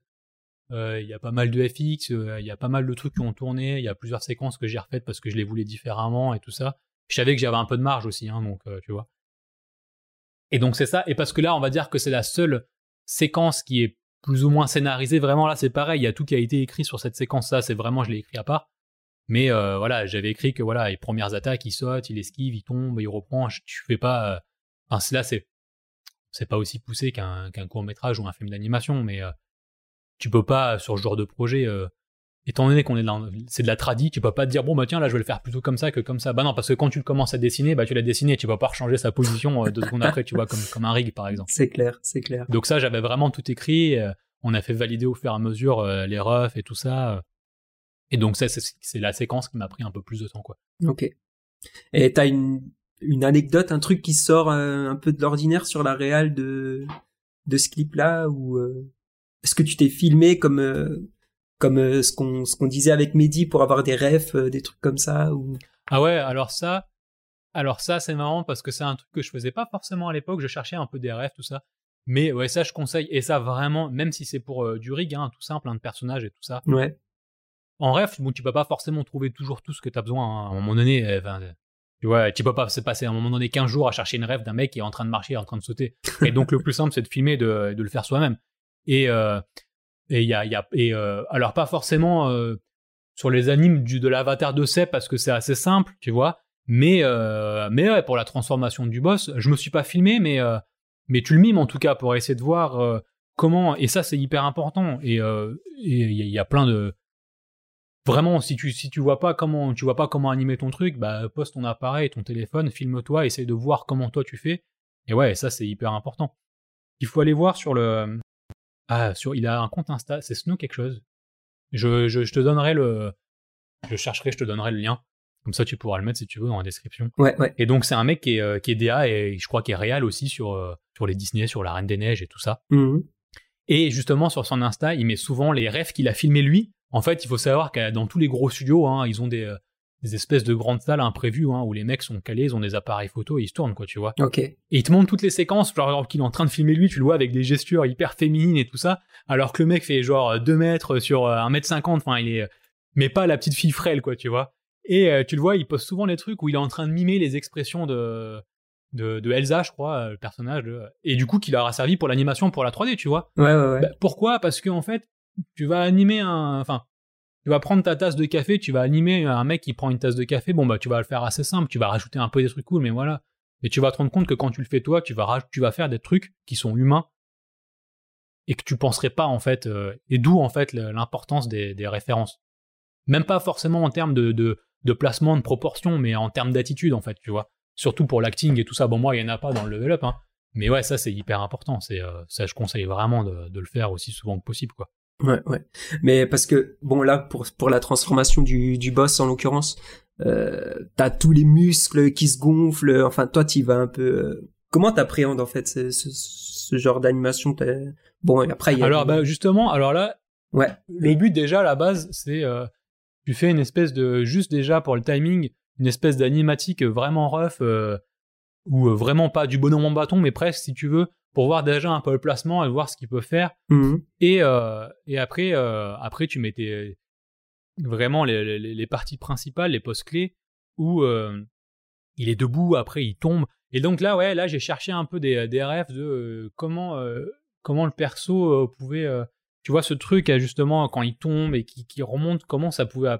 Il y a pas mal de FX, il y a pas mal de trucs qui ont tourné, il y a plusieurs séquences que j'ai refaites parce que je les voulais différemment et tout ça. Je savais que j'avais un peu de marge aussi, hein, donc tu vois. Et donc c'est ça, et parce que là, on va dire que c'est la seule séquence qui est plus ou moins scénarisée. Vraiment là, c'est pareil, il y a tout qui a été écrit sur cette séquence-là, c'est vraiment, je l'ai écrit à part. Mais euh, voilà, j'avais écrit que voilà, les premières attaques, il saute, il esquive, il tombe, il reprend. Tu fais pas. euh, Enfin, là, c'est c'est pas aussi poussé qu'un qu'un court métrage ou un film d'animation, mais euh, tu peux pas sur ce genre de projet. Étant donné qu'on est dans c'est de la tradie, tu peux pas te dire bon bah tiens là je vais le faire plutôt comme ça que comme ça. Bah non parce que quand tu le commences à dessiner, bah tu l'as dessiné, tu vas pas rechanger sa position euh, deux secondes après, tu vois comme comme un rig par exemple. C'est clair, c'est clair. Donc ça j'avais vraiment tout écrit. euh, on a fait valider au fur et à mesure euh, les refs et tout ça. et donc ça c'est c'est la séquence qui m'a pris un peu plus de temps quoi. Ok. Et t'as une une anecdote, un truc qui sort un peu de l'ordinaire sur la réal de de ce clip là ou euh, est-ce que tu t'es filmé comme euh, comme euh, ce qu'on ce qu'on disait avec Mehdi pour avoir des refs, euh, des trucs comme ça ou? Ah ouais, alors ça, alors ça c'est marrant parce que c'est un truc que je faisais pas forcément à l'époque. Je cherchais un peu des refs, tout ça. Mais ouais, ça je conseille et ça vraiment, même si c'est pour euh, du rig, hein, tout simple, plein de personnages et tout ça. Ouais. En ref, bon, tu peux pas forcément trouver toujours tout ce que tu as besoin. hein. À un moment donné, euh, euh, tu vois, tu peux pas se passer à un moment donné 15 jours à chercher une rêve d'un mec qui est en train de marcher, en train de sauter. Et donc le plus simple, c'est de filmer, de, de le faire soi-même. Et euh, et il y a, y a et euh, alors pas forcément euh, sur les animes du de l'avatar de Sep parce que c'est assez simple, tu vois. Mais euh, mais ouais, pour la transformation du boss, je me suis pas filmé, mais euh, mais tu le mimes en tout cas pour essayer de voir euh, comment. Et ça, c'est hyper important. Et euh, il y, y a plein de vraiment si tu si tu vois pas comment tu vois pas comment animer ton truc, bah pose ton appareil, ton téléphone, filme-toi, essaye de voir comment toi tu fais. Et ouais, ça c'est hyper important. Il faut aller voir sur le ah sur il a un compte Insta, c'est Snow quelque chose. Je, je je te donnerai le je chercherai, je te donnerai le lien. Comme ça tu pourras le mettre si tu veux dans la description. Ouais, ouais. Et donc c'est un mec qui est, euh, qui est DA et je crois qu'il est réal aussi sur, euh, sur les Disney, sur la Reine des Neiges et tout ça. Mhm. Et justement sur son Insta, il met souvent les rêves qu'il a filmé lui. En fait, il faut savoir que dans tous les gros studios, hein, ils ont des, euh, des espèces de grandes salles imprévues hein, où les mecs sont calés, ils ont des appareils photo et ils se tournent quoi, tu vois. Ok. Et il te montre toutes les séquences, genre qu'il est en train de filmer lui, tu le vois avec des gestures hyper féminines et tout ça, alors que le mec fait genre 2 mètres sur euh, 1 mètre 50, enfin il est... Mais pas la petite fille frêle quoi, tu vois. Et euh, tu le vois, il poste souvent des trucs où il est en train de mimer les expressions de, de, de Elsa, je crois, euh, le personnage, de... et du coup qui leur a servi pour l'animation, pour la 3D, tu vois. Ouais, ouais, ouais. Bah, pourquoi? Parce que en fait, tu vas animer un... Enfin, tu vas prendre ta tasse de café, tu vas animer un mec qui prend une tasse de café, bon bah tu vas le faire assez simple, tu vas rajouter un peu des trucs cool, mais voilà. Et tu vas te rendre compte que quand tu le fais toi, tu vas, tu vas faire des trucs qui sont humains et que tu penserais pas en fait, euh, et d'où en fait l'importance des, références. Même pas forcément en termes de, placement, de proportion, mais en termes d'attitude en fait, tu vois. Surtout pour l'acting et tout ça. Bon moi il y en a pas dans le level up, hein. mais ouais ça c'est hyper important. Euh, ça je conseille vraiment de, de le faire aussi souvent que possible quoi. Ouais, ouais. Mais parce que bon là pour pour la transformation du du boss en l'occurrence, euh, t'as tous les muscles qui se gonflent. Enfin toi tu vas un peu. euh, Comment t'appréhendes en fait ce, ce, ce genre d'animation Bon et après il y a. Alors bah justement, alors là ouais. le but déjà à la base c'est euh, tu fais une espèce de juste déjà pour le timing une espèce d'animatique vraiment rough euh, ou euh, vraiment pas du bonhomme en bâton mais presque si tu veux pour voir déjà un peu le placement et voir ce qu'il peut faire Mhm. et euh, et après euh, après tu mettais vraiment les, les, les parties principales les postes clés où euh, il est debout après il tombe et donc là ouais là j'ai cherché un peu des des rêves de comment comment le perso pouvait tu vois ce truc justement quand il tombe et qui, qui remonte comment ça pouvait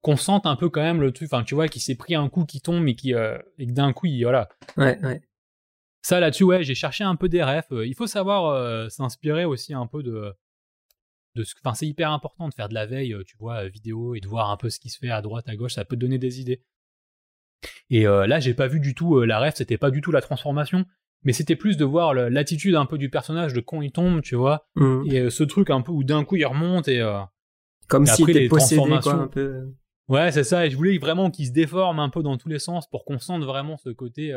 qu'on sente un peu quand même le truc enfin tu vois qui s'est pris un coup qui tombe et qui euh, et d'un coup il voilà Ouais, ouais. Ça là-dessus, ouais, j'ai cherché un peu des refs. Euh, il faut savoir euh, s'inspirer aussi un peu de. de ce... Enfin, c'est hyper important de faire de la veille, euh, tu vois, vidéo et de voir un peu ce qui se fait à droite, à gauche. Ça peut te donner des idées. Et euh, là, j'ai pas vu du tout euh, la ref, c'était pas du tout la transformation, mais c'était plus de voir l'attitude un peu du personnage, de quand il tombe, tu vois. Mhm. Et ce truc un peu où d'un coup il remonte et. Comme s'il était les possédé quoi un peu. Ouais, c'est ça. Et je voulais vraiment qu'il se déforme un peu dans tous les sens pour qu'on sente vraiment ce côté.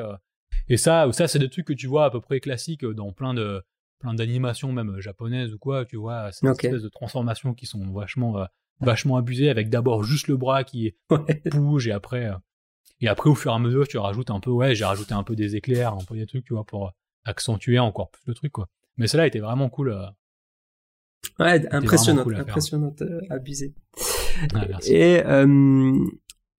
Et ça, ça c'est des trucs que tu vois à peu près classiques euh, dans plein de plein d'animations même euh, japonaises ou quoi. Tu vois ces Ok. espèces de transformations qui sont vachement euh, vachement abusées avec d'abord juste le bras qui [laughs] Ouais. bouge et après et après au fur et à mesure tu rajoutes un peu. Ouais, j'ai rajouté un peu des éclairs, un peu des trucs, tu vois, pour accentuer encore plus le truc quoi. Mais cela était vraiment cool. Ouais, impressionnante, cool impressionnante, abusée. Merci. Et euh,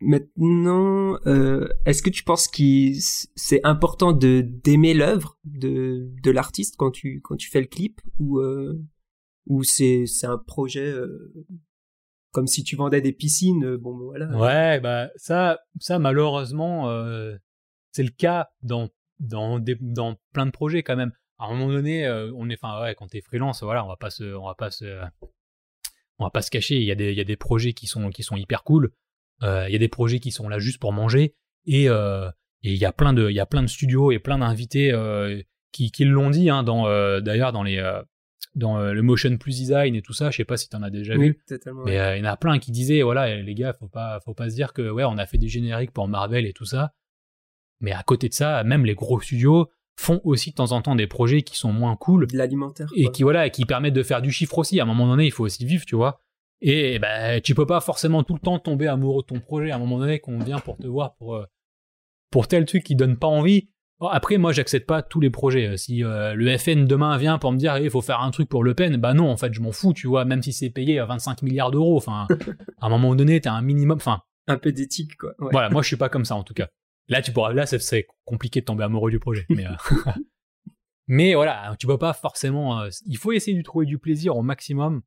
maintenant, euh, est-ce que tu penses que c'est important de d'aimer l'œuvre de de l'artiste quand tu quand tu fais le clip ou euh, ou c'est c'est un projet euh, comme si tu vendais des piscines, bon voilà. Ouais, bah ça, ça malheureusement, c'est le cas dans dans dans plein de projets quand même. À un moment donné, on est, enfin ouais, quand t'es freelance, voilà, on va pas se, on va pas se, on va pas se cacher. Il y a des, il y a des projets qui sont qui sont hyper cool. Euh, Il y a des projets qui sont là juste pour manger et euh, et il y a plein de, il y a plein de studios et plein d'invités euh, qui qui l'ont dit, hein, dans euh, d'ailleurs dans les euh, dans le motion plus design et tout ça. Je sais pas si t'en as déjà vu. oui. Mais il y en a plein qui disaient voilà les gars faut pas faut pas se dire que ouais on a fait des génériques pour Marvel et tout ça. Mais à côté de ça, même les gros studios, font aussi de temps en temps des projets qui sont moins cool De l'alimentaire. et quoi. qui voilà, et qui permettent de faire du chiffre aussi. À un moment donné, il faut aussi vivre, tu vois. Et ben, tu peux pas forcément tout le temps tomber amoureux de ton projet. À un moment donné, qu'on vient pour te voir pour euh, pour tel truc qui donne pas envie. Bon, après, moi, j'accepte pas tous les projets. Euh, Si euh, le FN demain vient pour me dire, il faut faire un truc pour Le Pen, bah non, en fait, je m'en fous, tu vois. Même si c'est payé à 25 milliards d'euros. Enfin, [laughs] à un moment donné, t'as un minimum. Enfin, Un peu d'éthique, quoi. Ouais. voilà, moi, je suis pas comme ça en tout cas. Là, tu pourras, là, c'est- c'est compliqué de tomber amoureux du projet. Mais, euh, [laughs] mais voilà, tu peux pas forcément. euh, il faut essayer de trouver du plaisir au maximum.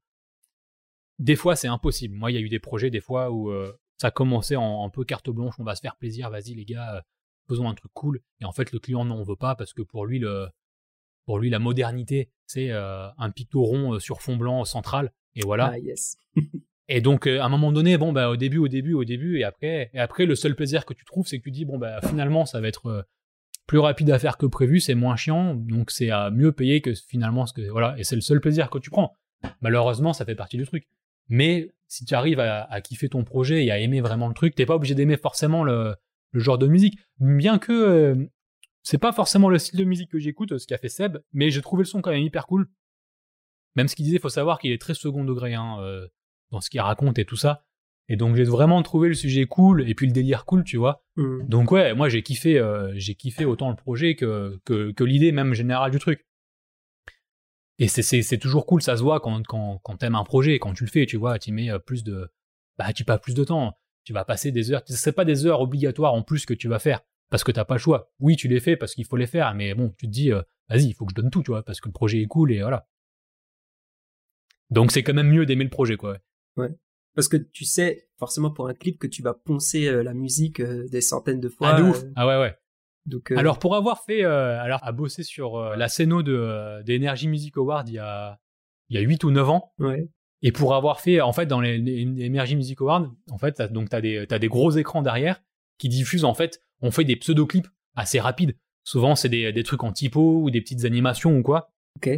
Des fois, c'est impossible. Moi, il y a eu des projets, des fois, où euh, ça commençait en un peu carte blanche. On va se faire plaisir, vas-y, les gars, euh, faisons un truc cool. Et en fait, le client n'en veut pas parce que pour lui, le, pour lui, la modernité, c'est euh, un picto rond sur fond blanc central. Et voilà. Ah, yes. [laughs] Et donc, à un moment donné, bon, bah, au début, au début, au début, et après, et après, le seul plaisir que tu trouves, c'est que tu dis, bon, bah, finalement, ça va être plus rapide à faire que prévu, c'est moins chiant, donc c'est à mieux payer que finalement ce que, voilà, et c'est le seul plaisir que tu prends. Malheureusement, ça fait partie du truc. Mais si tu arrives à, à kiffer ton projet et à aimer vraiment le truc, t'es pas obligé d'aimer forcément le, le genre de musique. Bien que euh, c'est pas forcément le style de musique que j'écoute, ce qu'a fait Seb, mais j'ai trouvé le son quand même hyper cool. Même ce qu'il disait, faut savoir qu'il est très second degré hein, euh, dans ce qu'il raconte et tout ça. Et donc j'ai vraiment trouvé le sujet cool et puis le délire cool, tu vois. Hmm. Donc ouais, moi j'ai kiffé, euh, j'ai kiffé autant le projet que, que, que l'idée même générale du truc. Et c'est- c'est c'est toujours cool, ça se voit quand, quand, quand t'aimes un projet, quand tu le fais, tu vois, tu mets euh, plus de, bah tu passes plus de temps, tu vas passer des heures, c'est pas des heures obligatoires en plus que tu vas faire parce que t'as pas le choix. Oui, tu les fais parce qu'il faut les faire, mais bon, tu te dis, euh, vas-y, il faut que je donne tout, tu vois, parce que le projet est cool et voilà. Donc c'est quand même mieux d'aimer le projet, quoi. ouais. Parce que tu sais, forcément, pour un clip, que tu vas poncer euh, la musique euh, des centaines de fois. Ah de ouf. Ah ouais ouais. Donc, euh, Alors pour avoir fait, euh, alors à bosser sur euh, la scéno de des Energy Music Awards il y a il y a 8 ou 9 ans ouais. et pour avoir fait en fait dans les, les Energy Music Awards en fait t'as- donc t'as des t'as des gros écrans derrière qui diffusent en fait on fait des pseudo clips assez rapides souvent c'est des, des trucs en typo ou des petites animations ou quoi Ok.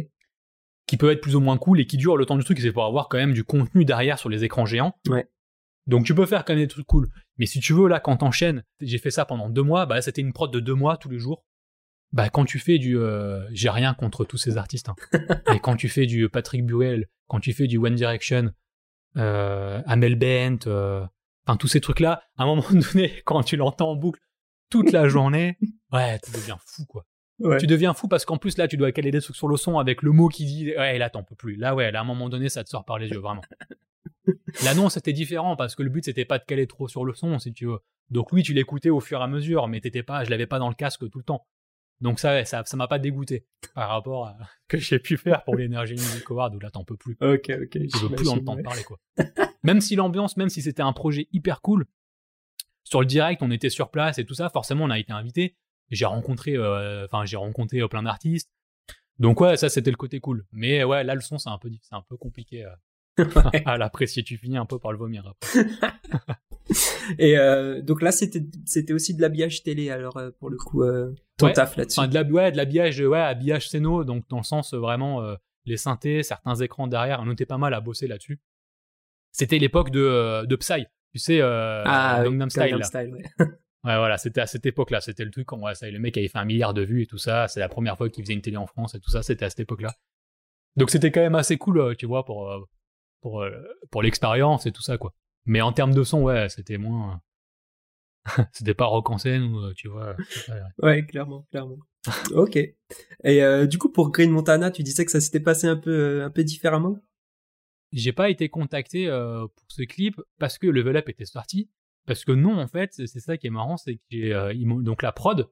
qui peuvent être plus ou moins cool et qui durent le temps du truc c'est pour avoir quand même du contenu derrière sur les écrans géants Ouais. Donc tu peux faire quand même des trucs cool. Mais si tu veux là quand t'enchaînes j'ai fait ça pendant deux mois bah là, c'était une prod de deux mois tous les jours. Bah quand tu fais du euh, j'ai rien contre tous ces artistes hein. [laughs] mais quand tu fais du Patrick Buell quand tu fais du One Direction euh, Amel Bent euh, enfin tous ces trucs là à un moment [laughs] donné quand tu l'entends en boucle toute la journée ouais tu deviens fou quoi. Ouais. tu deviens fou parce qu'en plus là tu dois caler des trucs sur le son avec le mot qui dit ouais là t'en peux plus. Là ouais là à un moment donné ça te sort par les yeux vraiment là non c'était différent parce que le but c'était pas de caler trop sur le son si tu veux. Donc oui tu l'écoutais au fur et à mesure mais t'étais pas je l'avais pas dans le casque tout le temps. Donc ça ça ça m'a pas dégoûté par rapport à ce [laughs] que j'ai pu faire pour l'énergie Music Award où là t'en peux plus. Ok, ok. tu veux plus entendre parler quoi. Même si l'ambiance même si c'était un projet hyper cool sur le direct on était sur place et tout ça forcément on a été invité j'ai rencontré euh, enfin j'ai rencontré euh, plein d'artistes. Donc ouais ça c'était le côté cool. Mais ouais là le son c'est un peu c'est un peu compliqué euh, Ouais. à l'apprécier tu finis un peu par le vomir après. [laughs] Et euh, donc là, c'était c'était aussi de l'habillage télé, alors euh, pour le coup, euh, ton Ouais. taf là-dessus. enfin de ouais de l'habillage ouais habillage scéno donc dans le sens euh, vraiment les synthés certains écrans derrière on était pas mal à bosser là-dessus c'était l'époque de de Psy tu sais ah, Gangnam Style Gangnam là. Style, ouais. [laughs] Ouais, voilà, c'était à cette époque-là. C'était le truc quand ouais, ça, le mec avait fait un milliard de vues et tout ça. C'est la première fois qu'il faisait une télé en France et tout ça. C'était à cette époque-là. Donc c'était quand même assez cool, tu vois, pour pour euh, pour l'expérience et tout ça, quoi. Mais en termes de son, ouais, c'était moins. euh, [laughs] c'était pas rock en scène ou euh, tu vois. pas- Ouais, clairement, clairement. ok. Et euh, du coup, pour Green Montana, tu disais que ça s'était passé un peu, euh, un peu différemment? J'ai pas été contacté euh, pour ce clip parce que Level Up était sorti. Parce que non, en fait, c'est ça qui est marrant, c'est que euh, donc la prod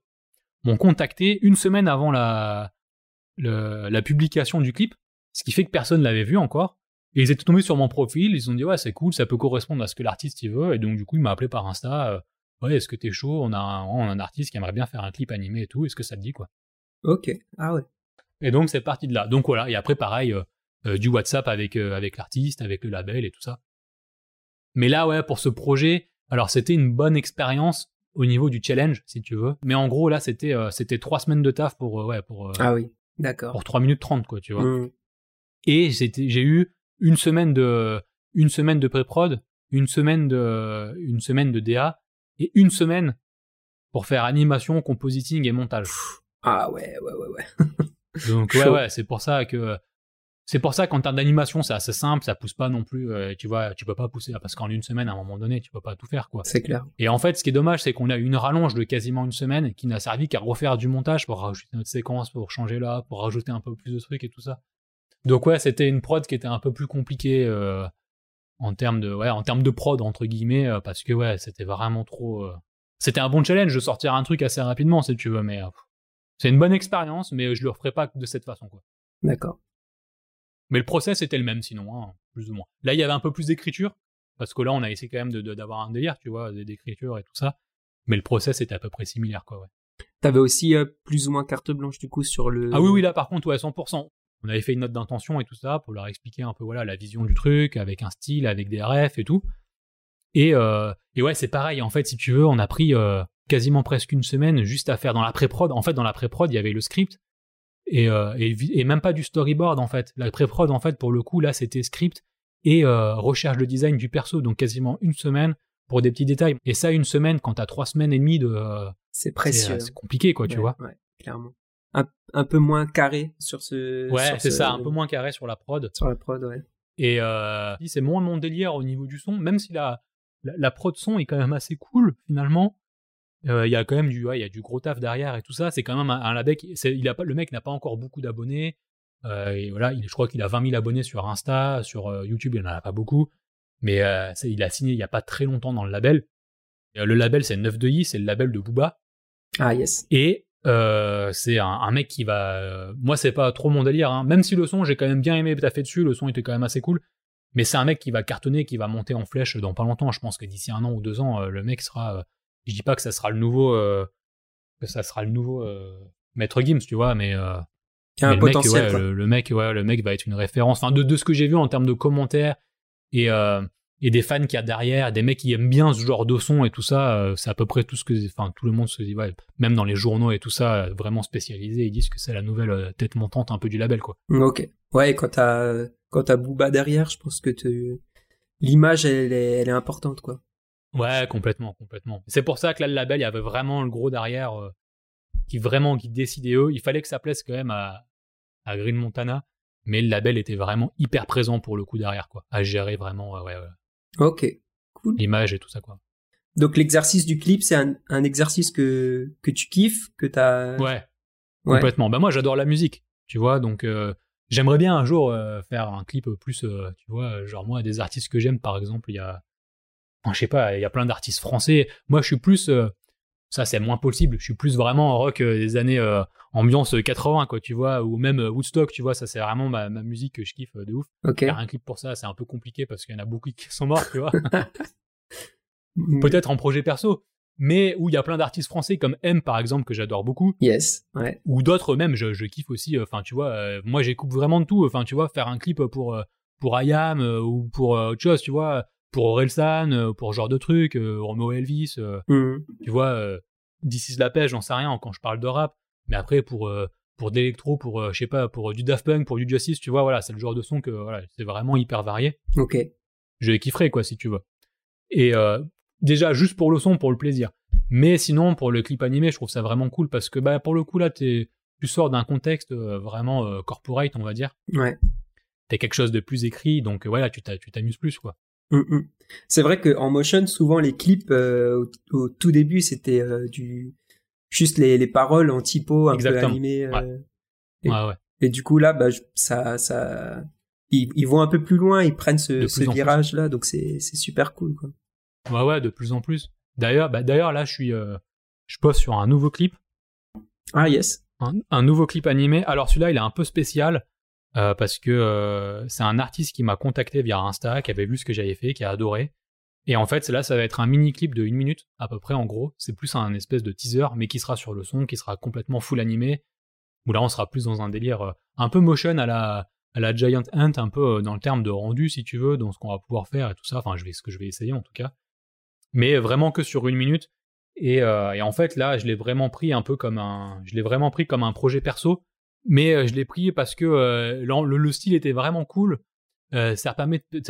m'ont contacté une semaine avant la, le- la publication du clip, ce qui fait que personne l'avait vu encore. Et ils étaient tombés sur mon profil, ils ont dit ouais c'est cool, ça peut correspondre à ce que l'artiste il veut, et donc du coup il m'a appelé par Insta, euh, ouais est-ce que t'es chaud, on a, un, on a un artiste qui aimerait bien faire un clip animé et tout, est-ce que ça te dit quoi? Ok. Ah ouais. Et donc c'est parti de là. Donc voilà, et après pareil, euh, euh, du WhatsApp avec, avec l'artiste, avec le label et tout ça. Mais là ouais, pour ce projet, alors c'était une bonne expérience au niveau du challenge si tu veux. Mais en gros là c'était c'était trois semaines de taf pour, ouais, pour, Ah oui. D'accord. pour 3 minutes 30 quoi, tu vois. Hmm. Et j'ai eu une semaine de une semaine de pré-prod, une semaine de une semaine de DA et une semaine pour faire animation, compositing et montage. Ah ouais, ouais, ouais, ouais. [laughs] Donc ouais, ouais, c'est pour ça que c'est pour ça qu'en termes d'animation, c'est assez simple, ça pousse pas non plus. euh, tu vois, tu peux pas pousser parce qu'en une semaine, à un moment donné, tu peux pas tout faire quoi. C'est clair. Et en fait, ce qui est dommage, c'est qu'on a eu une rallonge de quasiment une semaine qui n'a servi qu'à refaire du montage pour rajouter notre séquence, pour changer là, pour rajouter un peu plus de trucs et tout ça. Donc ouais, c'était une prod qui était un peu plus compliquée euh, en termes de ouais, en termes de prod entre guillemets euh, parce que ouais, c'était vraiment trop. euh, C'était un bon challenge de sortir un truc assez rapidement si tu veux, mais c'est une bonne expérience, mais je le referai pas de cette façon quoi. D'accord. Mais le process était le même sinon, hein, plus ou moins. Là, il y avait un peu plus d'écriture, parce que là, on a essayé quand même de- de- d'avoir un délire, tu vois, d'écriture et tout ça. Mais le process était à peu près similaire, quoi, ouais. T'avais aussi euh, plus ou moins carte blanche du coup sur le. Ah oui, oui, là, par contre, ouais, 100%. On avait fait une note d'intention et tout ça, pour leur expliquer un peu, voilà, la vision du truc, avec un style, avec des refs et tout. Et, euh, et ouais, c'est pareil, en fait, si tu veux, on a pris euh, quasiment presque une semaine juste à faire dans la pré-prod. En fait, dans la pré-prod, il y avait le script, et, euh, et, même pas du storyboard en fait. La pré-prod en fait pour le coup là c'était script et recherche de design du perso, donc quasiment une semaine pour des petits détails. Et ça une semaine quand t'as trois semaines et demie de, C'est précieux. c'est compliqué quoi, tu Ouais, vois. Ouais, clairement. Un, un peu moins carré sur ce. Ouais, c'est ce- ça, un peu moins carré sur la prod. Sur la prod, ouais. Et euh, c'est moins mon délire au niveau du son, même si la, la, la prod son est quand même assez cool finalement. Euh, Il y a quand même du, ouais, y a du gros taf derrière et tout ça. C'est quand même un, un label. qui- il a pas, le mec n'a pas encore beaucoup d'abonnés. Euh, et voilà, il, je crois qu'il a 20 000 abonnés sur Insta, sur YouTube, il en a pas beaucoup. Mais il a signé il y a pas très longtemps dans le label. Et, le label c'est 9 de i, c'est le label de Booba. Ah yes. Et euh, c'est un, un mec qui va. euh, moi, c'est pas trop mon délire. hein. Même si le son, j'ai quand même bien aimé taffer dessus, le son était quand même assez cool. Mais c'est un mec qui va cartonner, qui va monter en flèche dans pas longtemps. Je pense que d'ici un an ou deux ans, euh, le mec sera. je dis pas que ça sera le nouveau. que ça sera le nouveau Maître Gims, tu vois, mais. Il y a mais un le mec, potentiel. ouais, le, le mec, ouais, le mec va être une référence. Enfin, de, de ce que j'ai vu en termes de commentaires et, et des fans qu'il y a derrière, des mecs qui aiment bien ce genre de son et tout ça, euh, c'est à peu près tout ce que, enfin, tout le monde se dit, ouais, même dans les journaux et tout ça, euh, vraiment spécialisés, ils disent que c'est la nouvelle euh, tête montante un peu du label, quoi. Mm, Ok. Ouais, quand t'as quand t'as Booba derrière, je pense que l'image elle est, elle est importante quoi. Ouais, complètement, complètement. C'est pour ça que là, le label, il y avait vraiment le gros derrière, euh, qui vraiment qui décidait eux. Il fallait que ça plaise quand même à, à Green Montana, mais le label était vraiment hyper présent pour le coup derrière, quoi, à gérer vraiment, ouais, ouais, ouais, Ok. Cool. l'image et tout ça, quoi. Donc l'exercice du clip, c'est un, un exercice que que tu kiffes, que t'as. Ouais, Ouais. complètement. Bah moi, j'adore la musique, tu vois, donc euh, j'aimerais bien un jour euh, faire un clip plus, euh, tu vois, genre moi, des artistes que j'aime, par exemple, il y a, enfin, je sais pas, il y a plein d'artistes français. Moi, je suis plus, ça c'est moins possible, je suis plus vraiment en rock euh, des années euh, ambiance 80, quoi, tu vois, ou même euh, Woodstock, tu vois, ça c'est vraiment ma, ma musique que je kiffe euh, de ouf. Ok. Faire un clip pour ça, c'est un peu compliqué parce qu'il y en a beaucoup qui sont morts, tu vois. [laughs] Mm. Peut-être en projet perso, mais où il y a plein d'artistes français comme M, par exemple, que j'adore beaucoup. Yes. Ouais. ou d'autres même je, je kiffe aussi euh, enfin tu vois euh, moi j'écoute vraiment de tout enfin tu vois faire un clip pour euh, pour IAM euh, ou pour euh, autre chose tu vois pour Orelsan euh, pour ce genre de trucs euh, Romo Elvis euh, Mm. tu vois is la pêche j'en sais rien quand je parle de rap mais après pour pour d'électro pour je sais pas pour du Daft Punk pour du Justice tu vois voilà c'est le genre de son que voilà c'est vraiment hyper varié Ok. je kifferais quoi si tu veux et euh, déjà juste pour le son pour le plaisir mais sinon pour le clip animé je trouve ça vraiment cool parce que bah pour le coup là tu sors d'un contexte euh, vraiment euh, corporate on va dire Ouais. t'as quelque chose de plus écrit donc voilà tu t'amuses plus quoi Mm, mm. C'est vrai que en motion, souvent les clips euh, au, au tout début, c'était euh, du juste les, les paroles en typo un Exactement. peu animées. euh, Et- ouais ouais Et du coup là, bah, je- ça, ça, ils, ils vont un peu plus loin, ils prennent ce, ce virage là, donc c'est c'est super cool quoi. ouais ouais de plus en plus d'ailleurs bah, d'ailleurs là je suis euh, je bosse sur un nouveau clip Ah yes. un, un nouveau clip animé. Alors celui-là, il est un peu spécial euh, parce que euh, c'est un artiste qui m'a contacté via Insta, qui avait vu ce que j'avais fait, qui a adoré. Et en fait, là, ça va être un mini clip de une minute à peu près en gros. C'est plus un espèce de teaser, mais qui sera sur le son, qui sera complètement full animé. Où là, on sera plus dans un délire euh, un peu motion à la à la Giant Ant, un peu dans le terme de rendu, si tu veux, dans ce qu'on va pouvoir faire et tout ça. Enfin, je vais ce que je vais essayer en tout cas. Mais vraiment que sur une minute. Et, et en fait, là, je l'ai vraiment pris un peu comme un, je l'ai vraiment pris comme un projet perso. Mais euh, je l'ai pris parce que euh, le, le style était vraiment cool. Euh, ça, permet de,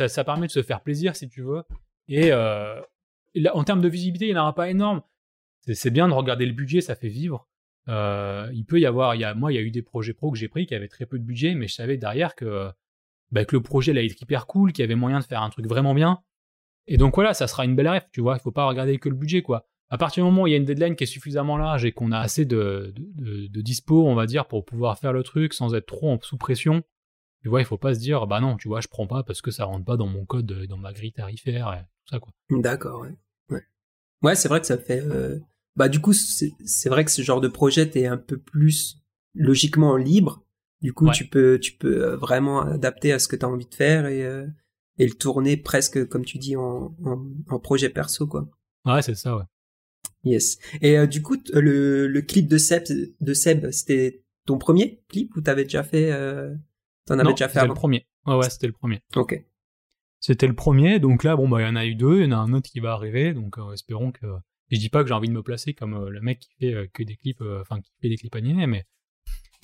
se faire plaisir, si tu veux. Et en termes de visibilité, il n'y en aura pas énorme. C'est- bien de regarder le budget, ça fait vivre. il peut y avoir, moi, il y a eu des projets pro que j'ai pris qui avaient très peu de budget, mais je savais derrière que, bah, que le projet allait être hyper cool, qu'il y avait moyen de faire un truc vraiment bien. Et donc voilà, ça sera une belle rêve, tu vois. Il faut pas regarder que le budget, quoi. À partir du moment où il y a une deadline qui est suffisamment large et qu'on a assez de, de, de, dispo, on va dire, pour pouvoir faire le truc sans être trop en sous pression, tu vois, il faut pas se dire, bah non, tu vois, je prends pas parce que ça rentre pas dans mon code, dans ma grille tarifaire, et tout ça, quoi. D'accord, ouais. Ouais, ouais c'est vrai que ça fait. Euh, bah, du coup, c'est vrai que ce genre de projet, t'es un peu plus logiquement libre. Du coup, tu peux, tu peux euh, vraiment adapter à ce que tu as envie de faire et, euh, et le tourner presque, comme tu dis, en, en, projet perso, quoi. Ouais, c'est ça, ouais. Yes. Et euh, du coup, le, le clip de Seb, de Seb, c'était ton premier clip ou t'avais déjà fait, euh, t'en avais déjà fait C'était le premier. Ouais, ouais, c'était le premier. Ok. C'était le premier, donc là, bon, bah, il y en a eu deux, il y en a un autre qui va arriver, donc euh, espérons que. je dis pas que j'ai envie de me placer comme le mec qui fait que des clips, enfin, qui fait des clips animés, mais,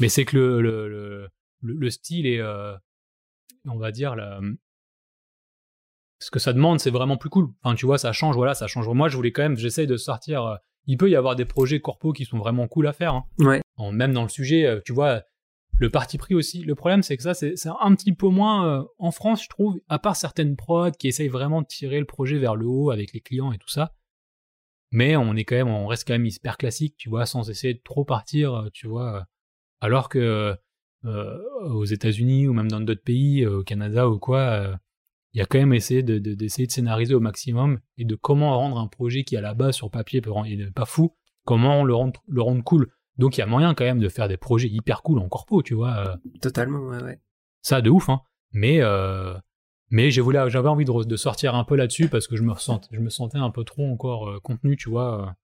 mais c'est que le, le, le, le, style est, on va dire, la, ce que ça demande, c'est vraiment plus cool. Enfin, tu vois, ça change, voilà, ça change. Moi, je voulais quand même, j'essaye de sortir. Euh, il peut y avoir des projets corpo qui sont vraiment cool à faire. Hein. Ouais. même dans le sujet, euh, tu vois, le parti pris aussi. Le problème, c'est que ça, c'est un petit peu moins euh, en France, je trouve, à part certaines prods qui essayent vraiment de tirer le projet vers le haut avec les clients et tout ça. Mais on est quand même, on reste quand même hyper classique, tu vois, sans essayer de trop partir, tu vois. Alors que aux États-Unis ou même dans d'autres pays, au Canada ou quoi, il y a quand même essayé de, d'essayer de, scénariser au maximum et de comment rendre un projet qui à la base sur papier n'est pas fou, comment le rendre, le rendre cool. Donc il y a moyen quand même de faire des projets hyper cool en corpo, tu vois. Euh. Totalement, ouais, ouais. Ça de ouf, hein. Mais euh, mais j'avais envie de, de, sortir un peu là-dessus parce que je me ressentais, je me sentais un peu trop encore euh, contenu, tu vois,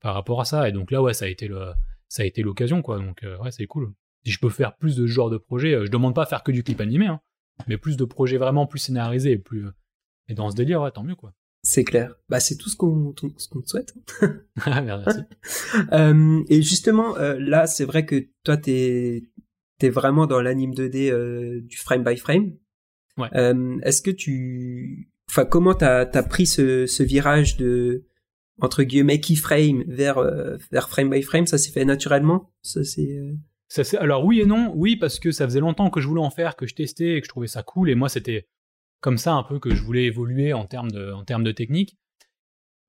par rapport à ça. Et donc là, ouais, ça a été le, ça a été l'occasion, quoi. Donc ouais, c'est cool. Si je peux faire plus de ce genre de projet, je demande pas à faire que du clip animé, hein mais plus de projets vraiment plus scénarisés et plus et dans ce délire, ouais, tant mieux quoi. C'est clair. Bah c'est tout ce qu'on te souhaite. [laughs] [laughs] Ah, merci. euh, et justement, euh, là, c'est vrai que toi, t'es es vraiment dans l'anime 2D euh, du frame by frame. Ouais. Euh, Est-ce que tu, enfin, comment t'as as pris ce, ce virage de entre guillemets keyframe vers euh, vers frame by frame? Ça s'est fait naturellement? Ça c'est euh, alors oui et non, oui parce que ça faisait longtemps que je voulais en faire, que je testais et que je trouvais ça cool et moi c'était comme ça un peu que je voulais évoluer en termes de, en termes de technique.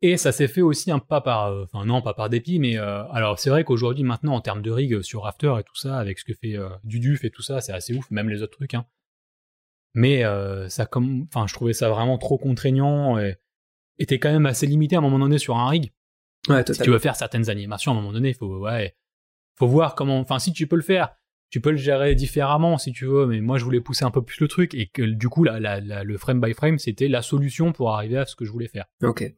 Et ça s'est fait aussi un pas par, euh, enfin non pas par dépit, mais euh, alors c'est vrai qu'aujourd'hui maintenant en termes de rig euh, sur After et tout ça, avec ce que fait Duduf et tout ça, c'est assez ouf, même les autres trucs. Hein. Mais ça comme, enfin je trouvais ça vraiment trop contraignant et était quand même assez limité à un moment donné sur un rig. Ouais, si tu veux faire certaines animations à un moment donné, il faut ouais faut voir comment. Enfin, si tu peux le faire, tu peux le gérer différemment si tu veux. Mais moi, je voulais pousser un peu plus le truc et que du coup, la, le frame by frame, c'était la solution pour arriver à ce que je voulais faire. Ok.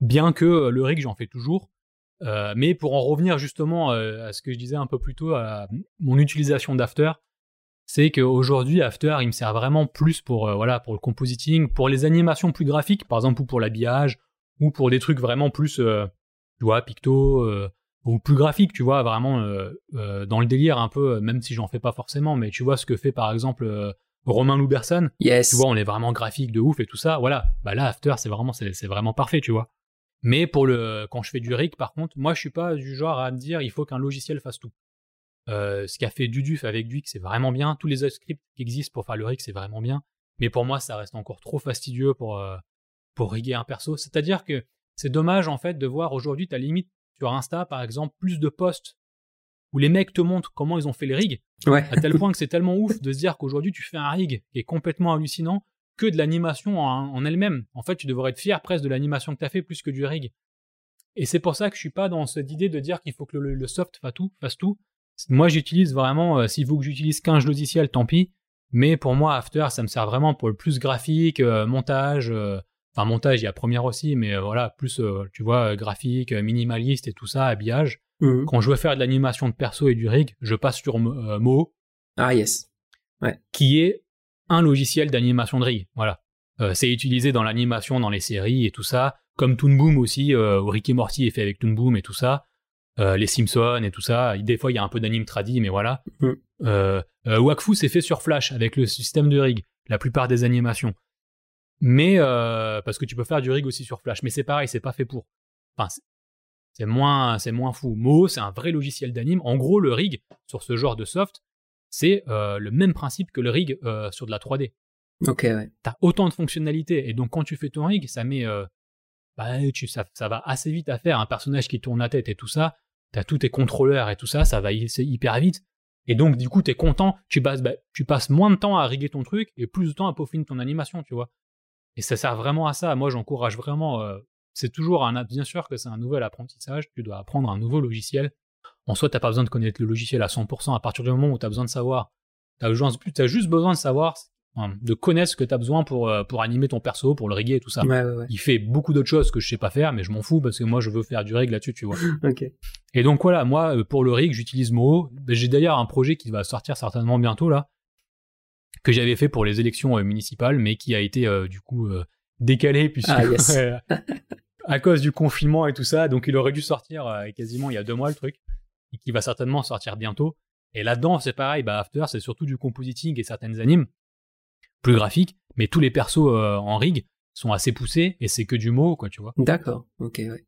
Bien que euh, le rig, j'en fais toujours. Euh, mais pour en revenir justement euh, à ce que je disais un peu plus tôt, à mon utilisation d'After, c'est qu'aujourd'hui After il me sert vraiment plus pour voilà pour le compositing, pour les animations plus graphiques, par exemple ou pour l'habillage ou pour des trucs vraiment plus tu vois picto, ou plus graphique, tu vois, vraiment euh, euh, dans le délire un peu, euh, même si j'en fais pas forcément, mais tu vois ce que fait par exemple Romain Louberson? Yes. Tu vois, on est vraiment graphique de ouf et tout ça. Voilà, bah là After c'est vraiment c'est vraiment parfait, tu vois. Mais pour le quand je fais du rig, par contre, moi je suis pas du genre à me dire il faut qu'un logiciel fasse tout. ce qu'a fait Duduf avec Duik, c'est vraiment bien. Tous les autres scripts qui existent pour faire le rig, c'est vraiment bien. Mais pour moi, ça reste encore trop fastidieux pour pour riguer un perso. C'est-à-dire que c'est dommage en fait de voir aujourd'hui ta limite sur Insta, par exemple, plus de posts où les mecs te montrent comment ils ont fait les rigs, à tel [laughs] point que c'est tellement ouf de se dire qu'aujourd'hui tu fais un rig qui est complètement hallucinant que de l'animation en, elle-même. En fait, tu devrais être fier presque de l'animation que tu as fait plus que du rig. Et c'est pour ça que je suis pas dans cette idée de dire qu'il faut que le, soft fasse tout, fasse tout. Moi, j'utilise vraiment, euh, s'il faut que j'utilise 15 logiciels, tant pis. Mais pour moi, After, ça me sert vraiment pour le plus graphique, euh, montage, euh, Enfin, montage, il y a première aussi, mais euh, voilà, plus, euh, tu vois, euh, graphique, minimaliste et tout ça, habillage. Mhm. Quand je veux faire de l'animation de perso et du rig, je passe sur Mo. Ah, yes. Ouais. Qui est un logiciel d'animation de rig. Voilà. c'est utilisé dans l'animation, dans les séries et tout ça. Comme Toon Boom aussi, où Ricky Morty est fait avec Toon Boom et tout ça. les Simpsons et tout ça. Des fois, il y a un peu d'anime tradi, mais voilà. Mhm. Wakfu, c'est fait sur Flash avec le système de rig. La plupart des animations mais euh, parce que tu peux faire du rig aussi sur Flash. Mais c'est pareil, c'est pas fait pour. Enfin, c'est moins, c'est moins fou. Mo, c'est un vrai logiciel d'anime. En gros, le rig sur ce genre de soft, c'est euh, le même principe que le rig euh, sur de la 3D. Ok, ouais. T'as autant de fonctionnalités et donc quand tu fais ton rig, ça met, euh, bah, tu, ça, ça va assez vite à faire. Un personnage qui tourne la tête et tout ça, t'as tous tes contrôleurs et tout ça, ça va c'est hyper vite. Et donc du coup, t'es content, tu passes, bah, tu passes moins de temps à riguer ton truc et plus de temps à peaufiner ton animation, tu vois. Et ça sert vraiment à ça. Moi, j'encourage vraiment. c'est toujours un, bien sûr que c'est un nouvel apprentissage. Tu dois apprendre un nouveau logiciel en soi, t'as pas besoin de connaître le logiciel à 100%. À partir du moment où tu as besoin de savoir, tu as, juste besoin de savoir, de connaître ce que tu as besoin pour, euh, pour animer ton perso, pour le riguer et tout ça. Il fait beaucoup d'autres choses que je sais pas faire, mais je m'en fous parce que moi, je veux faire du rig là-dessus, tu vois. [laughs] Et donc voilà, moi, euh, pour le rig, j'utilise Moho. J'ai d'ailleurs un projet qui va sortir certainement bientôt là, que j'avais fait pour les élections euh, municipales, mais qui a été du coup décalé puisque ah, [laughs] à cause du confinement et tout ça. Donc il aurait dû sortir quasiment il y a deux mois le truc et qui va certainement sortir bientôt. Et là-dedans, c'est pareil, bah After, c'est surtout du compositing et certaines animes plus graphiques, mais tous les persos euh, en rig sont assez poussés et c'est que du mot, quoi, tu vois. D'accord, ok, ouais.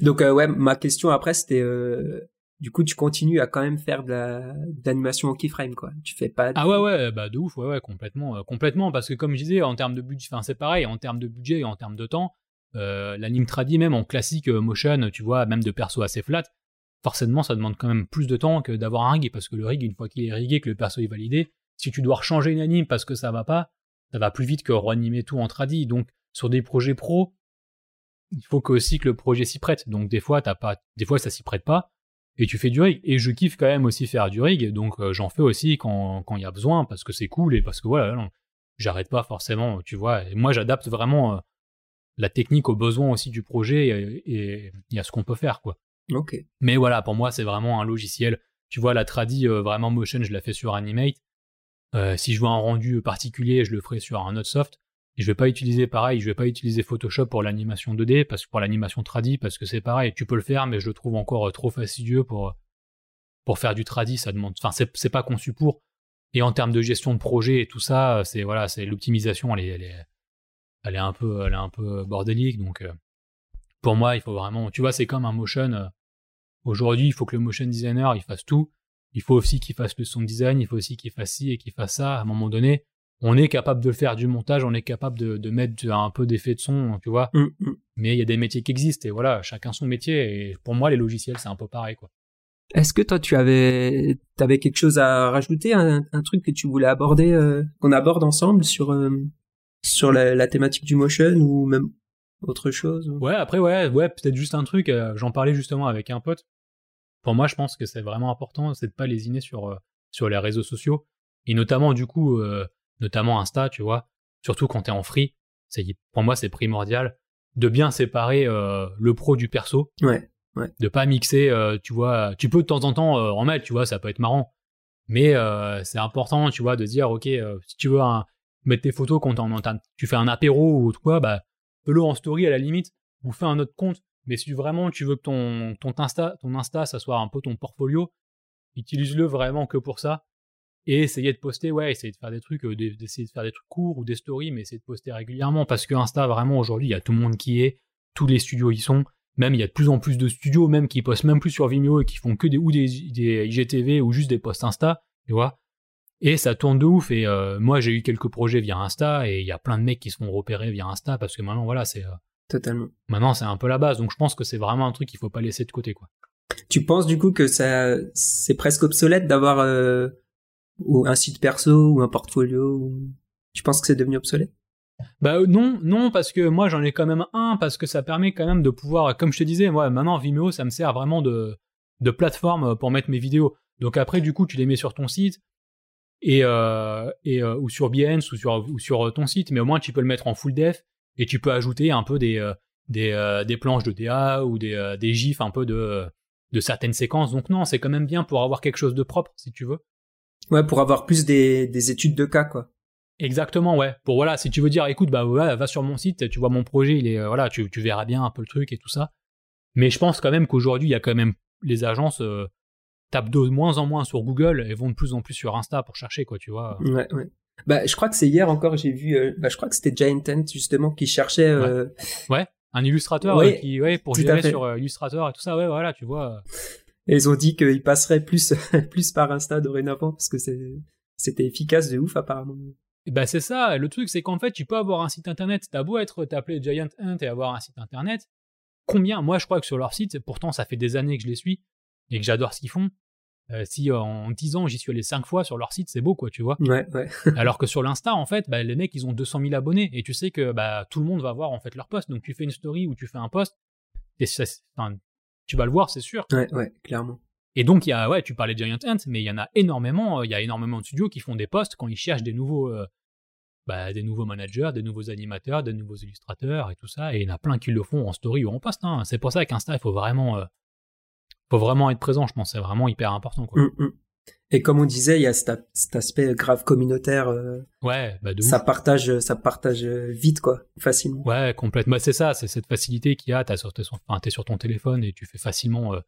Donc, euh, ouais, ma question après, c'était, euh, du coup, tu continues à quand même faire de l'animation au keyframe, quoi. Tu fais pas. Ah ouais, ouais, bah de ouf, ouais, ouais, complètement, complètement, parce que comme je disais, en termes de budget, enfin, c'est pareil, en termes de budget et en termes de temps, l'anime tradi, même en classique motion, tu vois, même de persos assez flat, forcément ça demande quand même plus de temps que d'avoir un rig parce que le rig une fois qu'il est rigué que le perso est validé si tu dois changer une anime parce que ça va pas ça va plus vite que reanimer tout en tradi donc sur des projets pro il faut que aussi que le projet s'y prête donc des fois t'as pas des fois ça s'y prête pas et tu fais du rig et je kiffe quand même aussi faire du rig donc euh, j'en fais aussi quand il y a besoin parce que c'est cool et parce que voilà j'arrête pas forcément tu vois et moi j'adapte vraiment euh, la technique aux besoins aussi du projet et, et à ce qu'on peut faire quoi Ok. Mais voilà, pour moi, c'est vraiment un logiciel. Tu vois, la tradi euh, vraiment motion, je la fais sur Animate. Si je veux un rendu particulier, je le ferai sur un autre soft. Et je vais pas utiliser pareil, je vais pas utiliser Photoshop pour l'animation 2D, parce que pour l'animation tradi, parce que c'est pareil, tu peux le faire, mais je le trouve encore euh, trop fastidieux pour, pour faire du tradi, ça demande, enfin, c'est pas conçu pour. Et en termes de gestion de projet et tout ça, c'est voilà, c'est l'optimisation, elle est, elle est, elle est un peu, elle est un peu bordélique, donc pour moi, il faut vraiment, tu vois, c'est comme un motion. Euh, aujourd'hui, il faut que le motion designer, il fasse tout. Il faut aussi qu'il fasse le son design, il faut aussi qu'il fasse ci et qu'il fasse ça. À un moment donné, on est capable de faire du montage, on est capable de, mettre un peu d'effet de son, tu vois. Mm, mm. Mais il y a des métiers qui existent et voilà, chacun son métier. Et pour moi, les logiciels, c'est un peu pareil, quoi. Est-ce que toi, tu avais, avais quelque chose à rajouter, un, truc que tu voulais aborder, euh, qu'on aborde ensemble sur, euh, sur la, thématique du motion ou même autre chose Ouais, après, ouais, ouais peut-être juste un truc. Euh, j'en parlais justement avec un pote. Pour moi, je pense que c'est vraiment important, c'est de pas lésiner sur, sur les réseaux sociaux. Et notamment, du coup, notamment Insta, tu vois. Surtout quand t'es en free. Pour moi, c'est primordial de bien séparer le pro du perso. Ouais. Ouais. De pas mixer, tu vois. Tu peux de temps en temps en mettre, tu vois, ça peut être marrant. Mais c'est important, tu vois, de dire, ok, si tu veux mettre tes photos quand tu fais un apéro ou quoi, bah Fais-le en story à la limite, ou fais un autre compte. Mais si vraiment tu veux que ton, ton, Insta, ton Insta, ça soit un peu ton portfolio, utilise-le vraiment que pour ça. Et essayez de poster, ouais, essayez de faire des trucs, euh, d'essayer de faire des trucs courts ou des stories, mais essayez de poster régulièrement parce que Insta, vraiment, aujourd'hui, il y a tout le monde qui est, tous les studios y sont. Même il y a de plus en plus de studios, même qui postent même plus sur Vimeo et qui font que des ou des, des IGTV ou juste des posts Insta, tu vois. Et ça tourne de ouf. Et euh, moi, j'ai eu quelques projets via Insta et il y a plein de mecs qui se font repérer via Insta parce que maintenant, voilà, c'est. Euh, Totalement. Maintenant, c'est un peu la base. Donc, je pense que c'est vraiment un truc qu'il faut pas laisser de côté, quoi. Tu penses du coup que ça, c'est presque obsolète d'avoir euh, ou un site perso ou un portfolio. Tu penses que c'est devenu obsolète? Bah non, non, parce que moi j'en ai quand même un, parce que ça permet quand même de pouvoir, comme je te disais, moi maintenant Vimeo ça me sert vraiment de, de plateforme pour mettre mes vidéos. Donc après du coup tu les mets sur ton site, et, euh, euh, ou sur Behance ou sur ou sur euh, ton site, mais au moins tu peux le mettre en full def et tu peux ajouter un peu des des, des planches de DA ou des, des gifs un peu de de certaines séquences. Donc non, c'est quand même bien pour avoir quelque chose de propre si tu veux. Ouais, pour avoir plus des, des études de cas quoi. Exactement, ouais. Pour voilà, si tu veux dire, écoute, bah ouais, va sur mon site, tu vois mon projet, il est voilà, tu, tu verras bien un peu le truc et tout ça. Mais je pense quand même qu'aujourd'hui, il y a quand même les agences tapent de moins en moins sur Google et vont de plus en plus sur Insta pour chercher, quoi, tu vois. Ouais, ouais. Bah, je crois que c'est hier encore, j'ai vu, euh, bah, je crois que c'était Giant Tent, justement, qui cherchait. Euh, ouais. Un illustrateur Ouais, qui, ouais, pour gérer sur euh, Illustrator et tout ça, ouais, voilà, tu vois. Et ils ont dit qu'ils passeraient plus, [laughs] plus par Insta dorénavant parce que c'était efficace de ouf apparemment. Bah c'est ça, le truc c'est qu'en fait tu peux avoir un site internet, t'as beau être t'appeler Giant Hunt et avoir un site internet, combien, moi je crois que sur leur site, pourtant ça fait des années que je les suis et que j'adore ce qu'ils font, euh, si euh, en 10 ans j'y suis allé 5 fois sur leur site, c'est beau quoi, tu vois. Ouais, ouais. [laughs] Alors que sur l'Insta en fait, bah, les mecs ils ont 200 000 abonnés et tu sais que bah, tout le monde va voir en fait leur post, donc tu fais une story ou tu fais un post, et ça, tu vas le voir c'est sûr. Ouais, ouais, clairement. Et donc, il y a, ouais, tu parlais de Giant Hunt, mais il y en a énormément, euh, il y a énormément de studios qui font des posts quand ils cherchent des nouveaux, euh, bah, des nouveaux managers, des nouveaux animateurs, des nouveaux illustrateurs et tout ça. Et il y en a plein qui le font en story ou en post. hein. C'est pour ça qu'Insta, il faut vraiment, euh, faut vraiment être présent, je pense. C'est vraiment hyper important, quoi. Mm, mm. Et comme on disait, il y a cet, aspect grave communautaire. euh, Ouais, bah, de ouf. ça partage, ça partage vite, quoi, facilement. Ouais, complètement. Bah, c'est ça, c'est cette facilité qu'il y a. T'es sur, enfin, t'es sur ton téléphone et tu fais facilement, euh,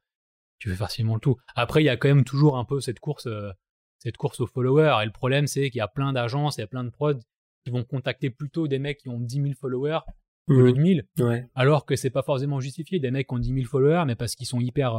tu fais facilement le tout. Après, il y a quand même toujours un peu cette course, euh, cette course aux followers. Et le problème, c'est qu'il y a plein d'agences, il y a plein de prods qui vont contacter plutôt des mecs qui ont 10 000 followers au lieu de Mm. 1000, Ouais, alors que c'est pas forcément justifié. Des mecs qui ont 10 000 followers, mais parce qu'ils sont hyper,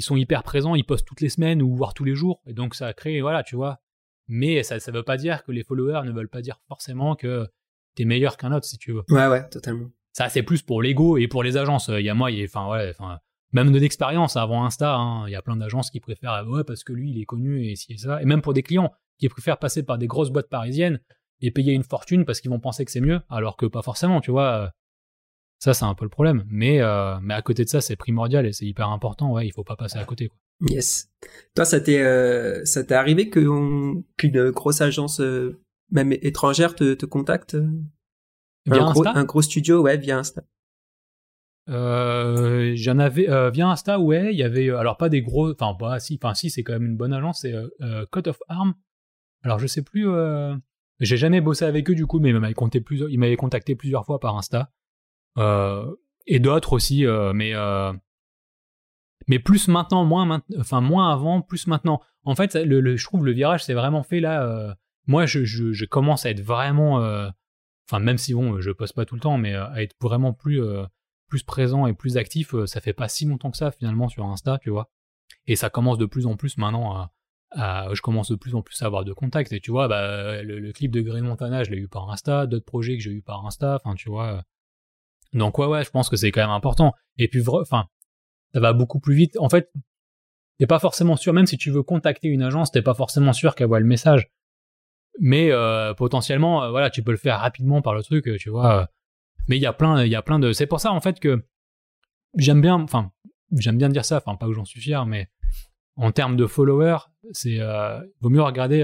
ils sont hyper présents, ils postent toutes les semaines ou voire tous les jours. Et donc, ça crée, voilà, tu vois. Mais ça, ça veut pas dire que les followers ne veulent pas dire forcément que t'es meilleur qu'un autre, si tu veux. ouais, ouais, totalement. Ça, c'est plus pour l'ego et pour les agences. Il y a moi, il y a- enfin, ouais, enfin, même de l'expérience avant Insta, hein, il y a plein d'agences qui préfèrent, ah, ouais, parce que lui, il est connu et ci et ça. Et même pour des clients qui préfèrent passer par des grosses boîtes parisiennes et payer une fortune parce qu'ils vont penser que c'est mieux, alors que pas forcément, tu vois. Ça, c'est un peu le problème. Mais, euh, mais à côté de ça, c'est primordial et c'est hyper important. Ouais, il faut pas passer à côté. Quoi. Yes. Toi, ça t'est, euh, ça t'est arrivé qu'une grosse agence, euh, même étrangère, te, te contacte Via un, gros, Insta, un gros studio, ouais, via Insta. euh, j'en avais euh, via Insta, ouais, il y avait alors pas des gros, enfin bah si, enfin si, c'est quand même une bonne agence, c'est euh, Cut of Arm. Alors je sais plus, j'ai jamais bossé avec eux du coup, mais ils m'avaient contacté plusieurs, ils m'avaient contacté plusieurs fois par Insta et d'autres aussi, euh, mais euh, mais plus maintenant, moins enfin moins avant, plus maintenant. En fait, je trouve le virage c'est vraiment fait là. euh, moi, je, commence à être vraiment, euh, enfin même si bon, je poste pas tout le temps, mais euh, à être vraiment plus euh, plus présent et plus actif. euh, ça fait pas si longtemps que ça finalement sur Insta, tu vois. Et ça commence de plus en plus maintenant je commence de plus en plus à avoir de contacts. Et tu vois, bah, le, le clip de Green Montana, je l'ai eu par Insta, d'autres projets que j'ai eu par Insta, enfin tu vois. Donc ouais, ouais, je pense que c'est quand même important. Et puis, enfin, ça va beaucoup plus vite. En fait, t'es pas forcément sûr, même si tu veux contacter une agence, t'es pas forcément sûr qu'elle voit le message. Mais euh, potentiellement, euh, voilà, tu peux le faire rapidement par le truc, euh, tu vois. Mais il y a plein, il y a plein de. C'est pour ça en fait que j'aime bien, enfin, j'aime bien dire ça, enfin pas que j'en suis fier, mais en termes de followers, c'est euh, vaut mieux regarder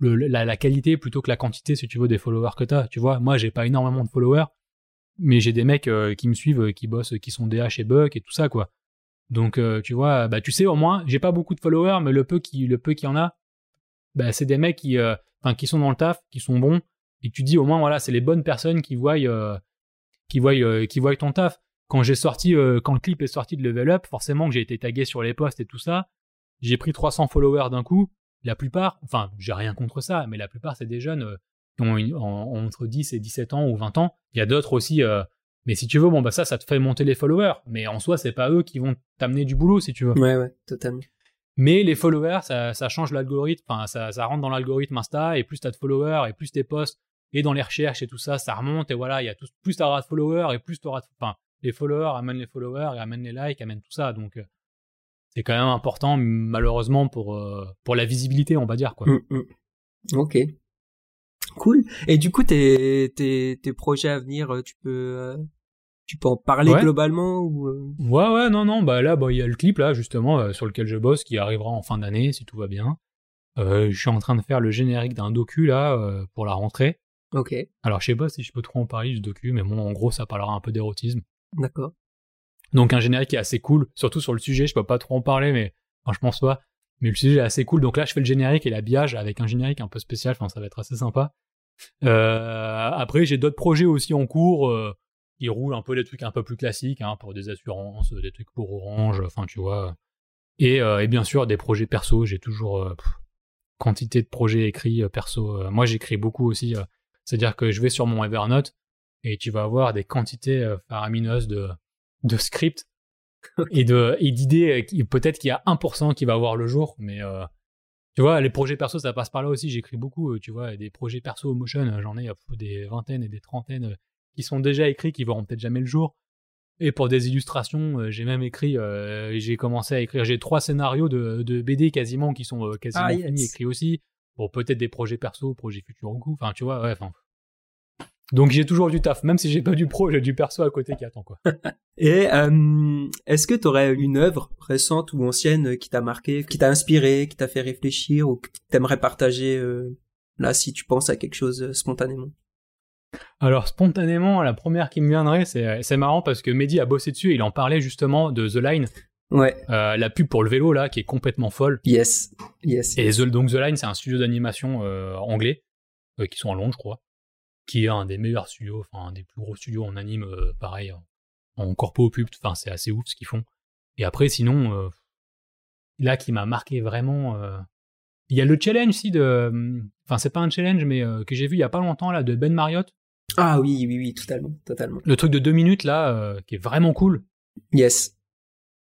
la, la qualité plutôt que la quantité, si tu veux, des followers que t'as. Tu vois, moi j'ai pas énormément de followers, mais j'ai des mecs euh, qui me suivent, euh, qui bossent, qui sont DH et Buck et tout ça, quoi. Donc, euh, tu vois, bah, tu sais, au moins, j'ai pas beaucoup de followers, mais le peu qui, le peu qu'il y en a, bah, c'est des mecs qui, euh, qui sont dans le taf, qui sont bons, et tu dis, au moins, voilà, c'est les bonnes personnes qui voient, qui voient, qui voient ton taf. Quand j'ai sorti, quand le clip est sorti de Level Up, forcément que j'ai été tagué sur les posts et tout ça, j'ai pris 300 followers d'un coup. La plupart, enfin, j'ai rien contre ça, mais la plupart, c'est des jeunes qui ont une- en- entre 10 et 17 ans ou 20 ans. Il y a d'autres aussi, euh, mais si tu veux, bon, bah ça, ça te fait monter les followers. Mais en soi, c'est pas eux qui vont t'amener du boulot, si tu veux. Ouais, ouais, totalement. Mais les followers, ça, ça change l'algorithme, enfin, ça, ça rentre dans l'algorithme Insta, et plus t'as de followers, et plus tes posts, et dans les recherches et tout ça, ça remonte, et voilà, il y a tout, plus t'auras de followers, et plus t'auras de, enfin, les followers amènent les followers, et amènent les likes, amènent tout ça, donc, euh, c'est quand même important, malheureusement, pour, euh, pour la visibilité, on va dire, quoi. Mm, mm. Ok. Cool. Et du coup, tes, tes, tes projets à venir, euh, tu peux, euh, tu peux en parler Ouais. globalement ou euh, Ouais, ouais, non, non, bah là, bah, il y a le clip, là, justement, euh, sur lequel je bosse, qui arrivera en fin d'année, si tout va bien. Euh, je suis en train de faire le générique d'un docu, là, euh, pour la rentrée. Ok, Alors, je sais pas si je peux trop en parler du docu, mais bon, en gros, ça parlera un peu d'érotisme. d'accord. Donc un générique qui est assez cool, surtout sur le sujet, je peux pas trop en parler, mais enfin, je pense pas. Mais le sujet est assez cool. Donc là, je fais le générique et l'habillage avec un générique un peu spécial. Enfin, ça va être assez sympa. Euh, après, j'ai d'autres projets aussi en cours euh, qui roulent un peu des trucs un peu plus classiques, hein, pour des assurances, des trucs pour Orange. Enfin, tu vois. Et, euh, et bien sûr, des projets perso. J'ai toujours pff, quantité de projets écrits perso. Moi, j'écris beaucoup aussi. C'est-à-dire que je vais sur mon Evernote et tu vas avoir des quantités faramineuses de, de scripts [laughs] et de et d'idées. Peut-être qu'il y a 1% qui va voir le jour, mais euh, tu vois, les projets perso, ça passe par là aussi. J'écris beaucoup, euh, tu vois, des projets perso au motion, euh, j'en ai euh, des vingtaines et des trentaines qui sont déjà écrits, qui verront peut-être jamais le jour. Et pour des illustrations, j'ai même écrit, euh, j'ai commencé à écrire, j'ai trois scénarios de, de BD quasiment qui sont quasiment Ah, yes. finis, écrits aussi. Pour peut-être des projets perso, projets futurs ou coup. Enfin, tu vois, ouais, enfin. Donc j'ai toujours du taf, même si j'ai pas du pro, j'ai du perso à côté qui attend quoi. [laughs] Et euh, est-ce que tu aurais une œuvre récente ou ancienne qui t'a marqué, qui t'a inspiré, qui t'a fait réfléchir ou que t'aimerais partager euh, là si tu penses à quelque chose euh, spontanément? Alors spontanément, la première qui me viendrait, c'est c'est marrant parce que Mehdi a bossé dessus, il en parlait justement de The Line, Ouais, euh, la pub pour le vélo là, qui est complètement folle. yes, yes. Et The, donc The Line, c'est un studio d'animation euh, anglais, euh, qui sont à Londres, je crois, qui est un des meilleurs studios, enfin un des plus gros studios en anime, euh, pareil, en, en corpo pub, enfin c'est assez ouf ce qu'ils font. Et après, sinon, euh, là qui m'a marqué vraiment, euh, il y a le challenge aussi de, enfin c'est pas un challenge, mais que j'ai vu il y a pas longtemps là de Ben Marriott, Ah oui, oui, oui, totalement, totalement. le truc de deux minutes là, qui est vraiment cool. Yes.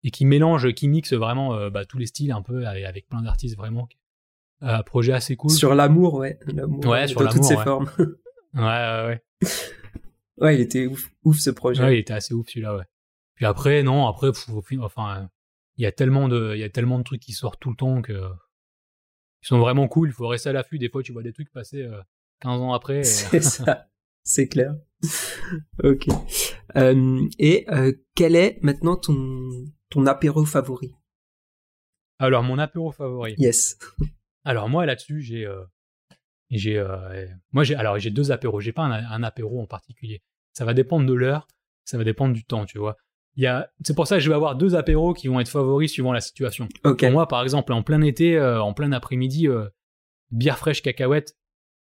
et qui mélange, qui mixe vraiment bah, tous les styles un peu avec, avec plein d'artistes vraiment. Un projet assez cool. Sur l'amour, ouais. L'amour Ouais, sur dans toutes ses ouais. formes. [laughs] Ouais, ouais, ouais. [laughs] ouais, il était ouf, ouf ce projet. Ouais, il était assez ouf celui-là, ouais. Puis après, non, après, pff, enfin, euh, il y a tellement de, il y a tellement de trucs qui sortent tout le temps que ils sont vraiment cool. Il faut rester à l'affût. Des fois, tu vois des trucs passer euh, 15 ans après. [laughs] et- C'est [laughs] ça, c'est clair. ok. Euh, et euh, quel est maintenant ton ton apéro favori? Alors, mon apéro favori? Yes. Alors moi là-dessus, j'ai, euh, j'ai, euh, moi j'ai, alors j'ai deux apéros. J'ai pas un, un apéro en particulier. Ça va dépendre de l'heure, ça va dépendre du temps, tu vois. Il y a, c'est pour ça que je vais avoir deux apéros qui vont être favoris suivant la situation. Ok. Pour moi, par exemple, en plein été, euh, en plein après-midi, euh, bière fraîche cacahuète,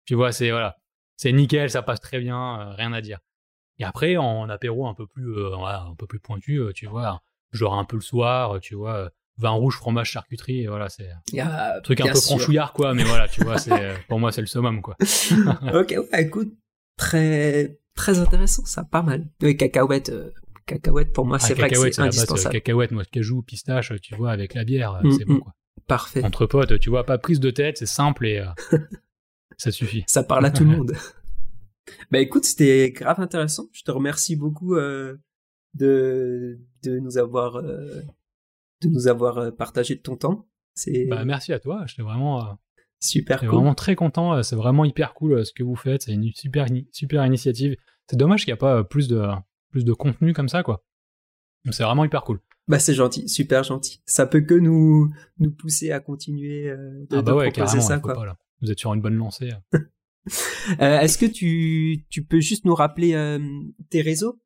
tu vois, c'est voilà, c'est nickel, ça passe très bien, euh, rien à dire. Et après, en apéro un peu plus, euh, voilà, un peu plus pointu, euh, tu vois, genre un peu le soir, tu vois, vin rouge, fromage, charcuterie, et voilà, c'est a truc un peu sûr. franchouillard quoi mais voilà tu vois [laughs] c'est pour moi c'est le summum quoi [laughs] ok, ouais, écoute, très très intéressant, ça, pas mal. Oui, cacahuète, euh, cacahuète pour moi, Ah, c'est vrai que c'est euh, indispensable. cacahuète noix de cajou pistache tu vois avec la bière Mm, c'est bon mm. quoi Parfait. entre potes tu vois pas prise de tête c'est simple et euh, [laughs] ça suffit Ça parle à tout le monde. bah écoute, c'était grave intéressant. Je te remercie beaucoup euh, de de nous avoir euh, de nous avoir euh, partagé de ton temps. C'est bah merci à toi j'étais vraiment euh, super cool. vraiment très content euh, c'est vraiment hyper cool ce que vous faites c'est une super super initiative c'est dommage qu'il n'y a pas plus de plus de contenu comme ça quoi c'est vraiment hyper cool Bah c'est gentil, super gentil. Ça peut que nous nous pousser à continuer de, ah bah de ouais proposer ça il faut quoi. pas, là. vous êtes sur une bonne lancée. [laughs] Euh, Est-ce que tu tu peux juste nous rappeler euh, tes réseaux?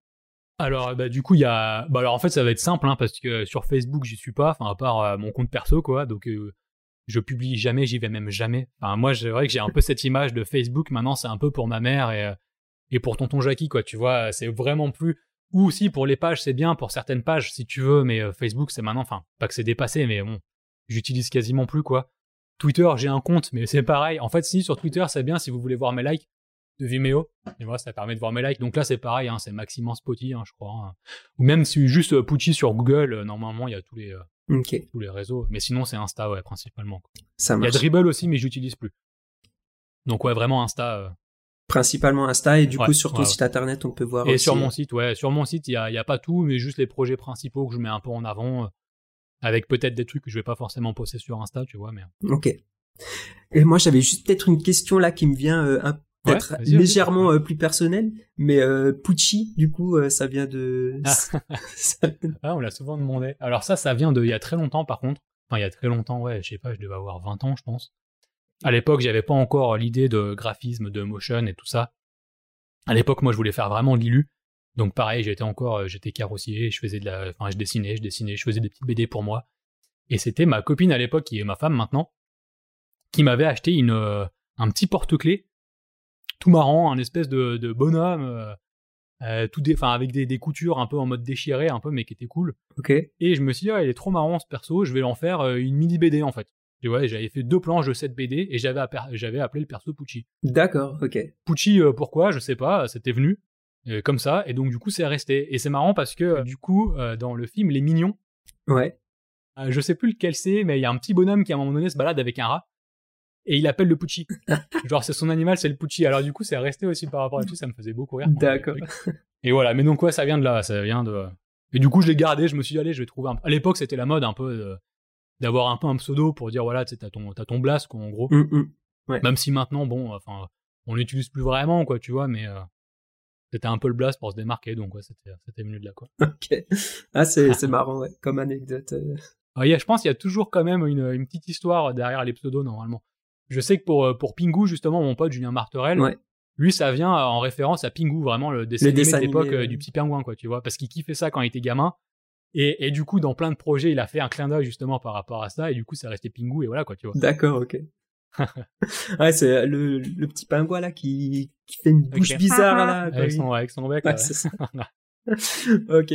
Alors, bah, du coup, il y a. Bah, alors, en fait, ça va être simple, hein, parce que sur Facebook, j'y suis pas, enfin, à part euh, mon compte perso, quoi. Donc, euh, je publie jamais, j'y vais même jamais. Enfin, moi, c'est vrai que j'ai un peu cette image de Facebook. Maintenant, c'est un peu pour ma mère et, euh, et pour tonton Jackie, quoi. Tu vois, c'est vraiment plus. Ou aussi pour les pages, c'est bien pour certaines pages, si tu veux, mais euh, Facebook, c'est maintenant. Enfin, pas que c'est dépassé, mais bon, j'utilise quasiment plus, quoi. Twitter, j'ai un compte, mais c'est pareil. En fait, si, sur Twitter, c'est bien si vous voulez voir mes likes de Vimeo. Et moi, ça permet de voir mes likes. Donc là, c'est pareil, hein, c'est Maximum Spotty, hein, je crois. hein. Ou même si juste euh, Pucci sur Google, euh, normalement, il y a tous les, euh, tous les réseaux. Mais sinon, c'est Insta, ouais, principalement. Il y a. Dribble aussi, mais j'utilise plus. Donc ouais, vraiment Insta. euh. Principalement Insta et du Ouais, coup sur ton ouais, site internet on peut voir Et aussi, sur mon site, ouais, sur mon site, il y a, y a pas tout, mais juste les projets principaux que je mets un peu en avant, euh, avec peut-être des trucs que je vais pas forcément poster sur Insta, tu vois, mais. Ok. Et moi, j'avais juste peut-être une question là qui me vient euh, un- peut-être légèrement euh, plus personnelle, mais euh, Pucci, du coup, euh, ça vient de. Ah. [laughs] ça- Ah, on l'a souvent demandé. Alors ça, ça vient de il y a très longtemps, par contre. Enfin, il y a très longtemps, ouais, je sais pas, je devais avoir 20 ans, je pense. À l'époque, j'avais pas encore l'idée de graphisme, de motion et tout ça. À l'époque, moi, je voulais faire vraiment de l'ILU. Donc pareil, j'étais encore, euh, j'étais carrossier, je faisais de la, enfin, je dessinais, je dessinais, je faisais des petites BD pour moi. Et c'était ma copine à l'époque, qui est ma femme maintenant, qui m'avait acheté une, euh, un petit porte-clés, tout marrant, un espèce de, de bonhomme, euh, euh, tout enfin, avec des, des coutures un peu en mode déchiré, un peu, mais qui était cool. Ok. Et je me suis dit, ah, il est trop marrant ce perso, je vais en faire euh, une mini BD en fait. Et j'avais fait deux planches de cette BD et j'avais j'avais appelé le perso Pucci. D'accord. Ok. Pucci, euh, pourquoi Je sais pas, c'était venu. euh, comme ça, et donc du coup c'est resté. Et c'est marrant parce que du coup dans le film Les Mignons, Ouais. je sais plus lequel c'est, mais il y a un petit bonhomme qui à un moment donné se balade avec un rat et il appelle le Pucci. [laughs] Genre c'est son animal, c'est le Pucci. Alors du coup c'est resté aussi par rapport à tout, ça me faisait beaucoup rire. D'accord. Et voilà, mais donc ouais, ça vient de là, ça vient de. Et du coup je l'ai gardé, je me suis dit allez, je vais trouver un. À l'époque c'était la mode un peu de- d'avoir un peu un pseudo pour dire voilà, tu t'as ton t'as ton blast quoi en gros. Hum, hum. Même si maintenant bon, enfin on l'utilise plus vraiment quoi, tu vois, mais euh, c'était un peu le blast pour se démarquer, donc ouais, c'était c'était venu de là quoi. [laughs] Ok. Ah, c'est [laughs] c'est marrant, ouais, comme anecdote. euh. Ah, y a- je pense qu'il y a toujours quand même une, une petite histoire derrière les pseudos normalement. Je sais que pour, euh, pour Pingu, justement, mon pote Julien Martorell, Ouais. lui, ça vient euh, en référence à Pingu, vraiment le dessin Le animé dessin de l'époque euh, ouais. du petit pingouin, quoi, tu vois, parce qu'il kiffait ça quand il était gamin. Et, et du coup, dans plein de projets, il a fait un clin d'œil justement par rapport à ça, et du coup, ça resté Pingu, et voilà, quoi, tu vois. D'accord, ok. [laughs] ouais, c'est le, le petit pingouin là qui, qui fait une bouche bizarre [laughs] là. Avec son, avec son bec. Ouais, là. c'est ça. [laughs] ok.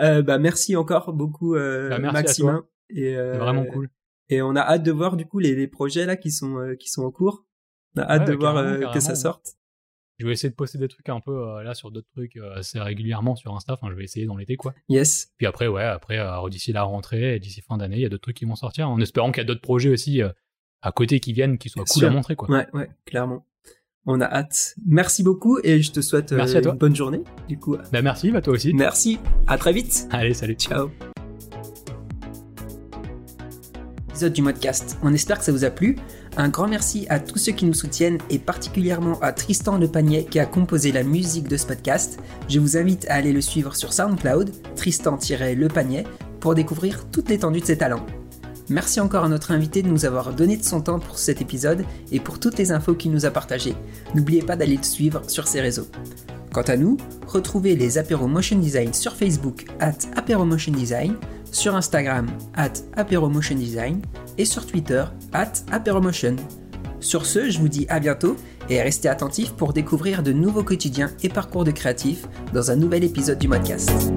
Euh, bah merci encore beaucoup euh, Bah, merci à Maximin. Et, euh, vraiment cool. Et on a hâte de voir du coup les, les projets là qui sont euh, qui sont en cours. On a hâte Ouais, de voir carrément, euh, que ça sorte. Je vais essayer de poster des trucs un peu euh, là sur d'autres trucs assez régulièrement sur Insta. Enfin, je vais essayer dans l'été, quoi. Yes. Puis après, ouais, après, d'ici la rentrée, d'ici fin d'année, il y a d'autres trucs qui vont sortir, en espérant qu'il y a d'autres projets aussi à côté qui viennent, qui soient Bien cool sûr. à montrer, quoi. Ouais, ouais, clairement. On a hâte. Merci beaucoup et je te souhaite Merci à toi. une bonne journée. Du coup, Bah merci, bah toi aussi. merci. À très vite. Allez, salut. Ciao. Épisode du Modcast. On espère que ça vous a plu. Un grand merci à tous ceux qui nous soutiennent et particulièrement à Tristan Le Panier qui a composé la musique de ce podcast. Je vous invite à aller le suivre sur SoundCloud, Tristan-Le Panier, pour découvrir toute l'étendue de ses talents. Merci encore à notre invité de nous avoir donné de son temps pour cet épisode et pour toutes les infos qu'il nous a partagées. N'oubliez pas d'aller le suivre sur ses réseaux. Quant à nous, retrouvez les Apéro Motion Design sur Facebook at Apéro Motion Design, sur Instagram at Design et sur Twitter at Apéro Motion. Sur ce, je vous dis à bientôt et restez attentifs pour découvrir de nouveaux quotidiens et parcours de créatifs dans un nouvel épisode du podcast.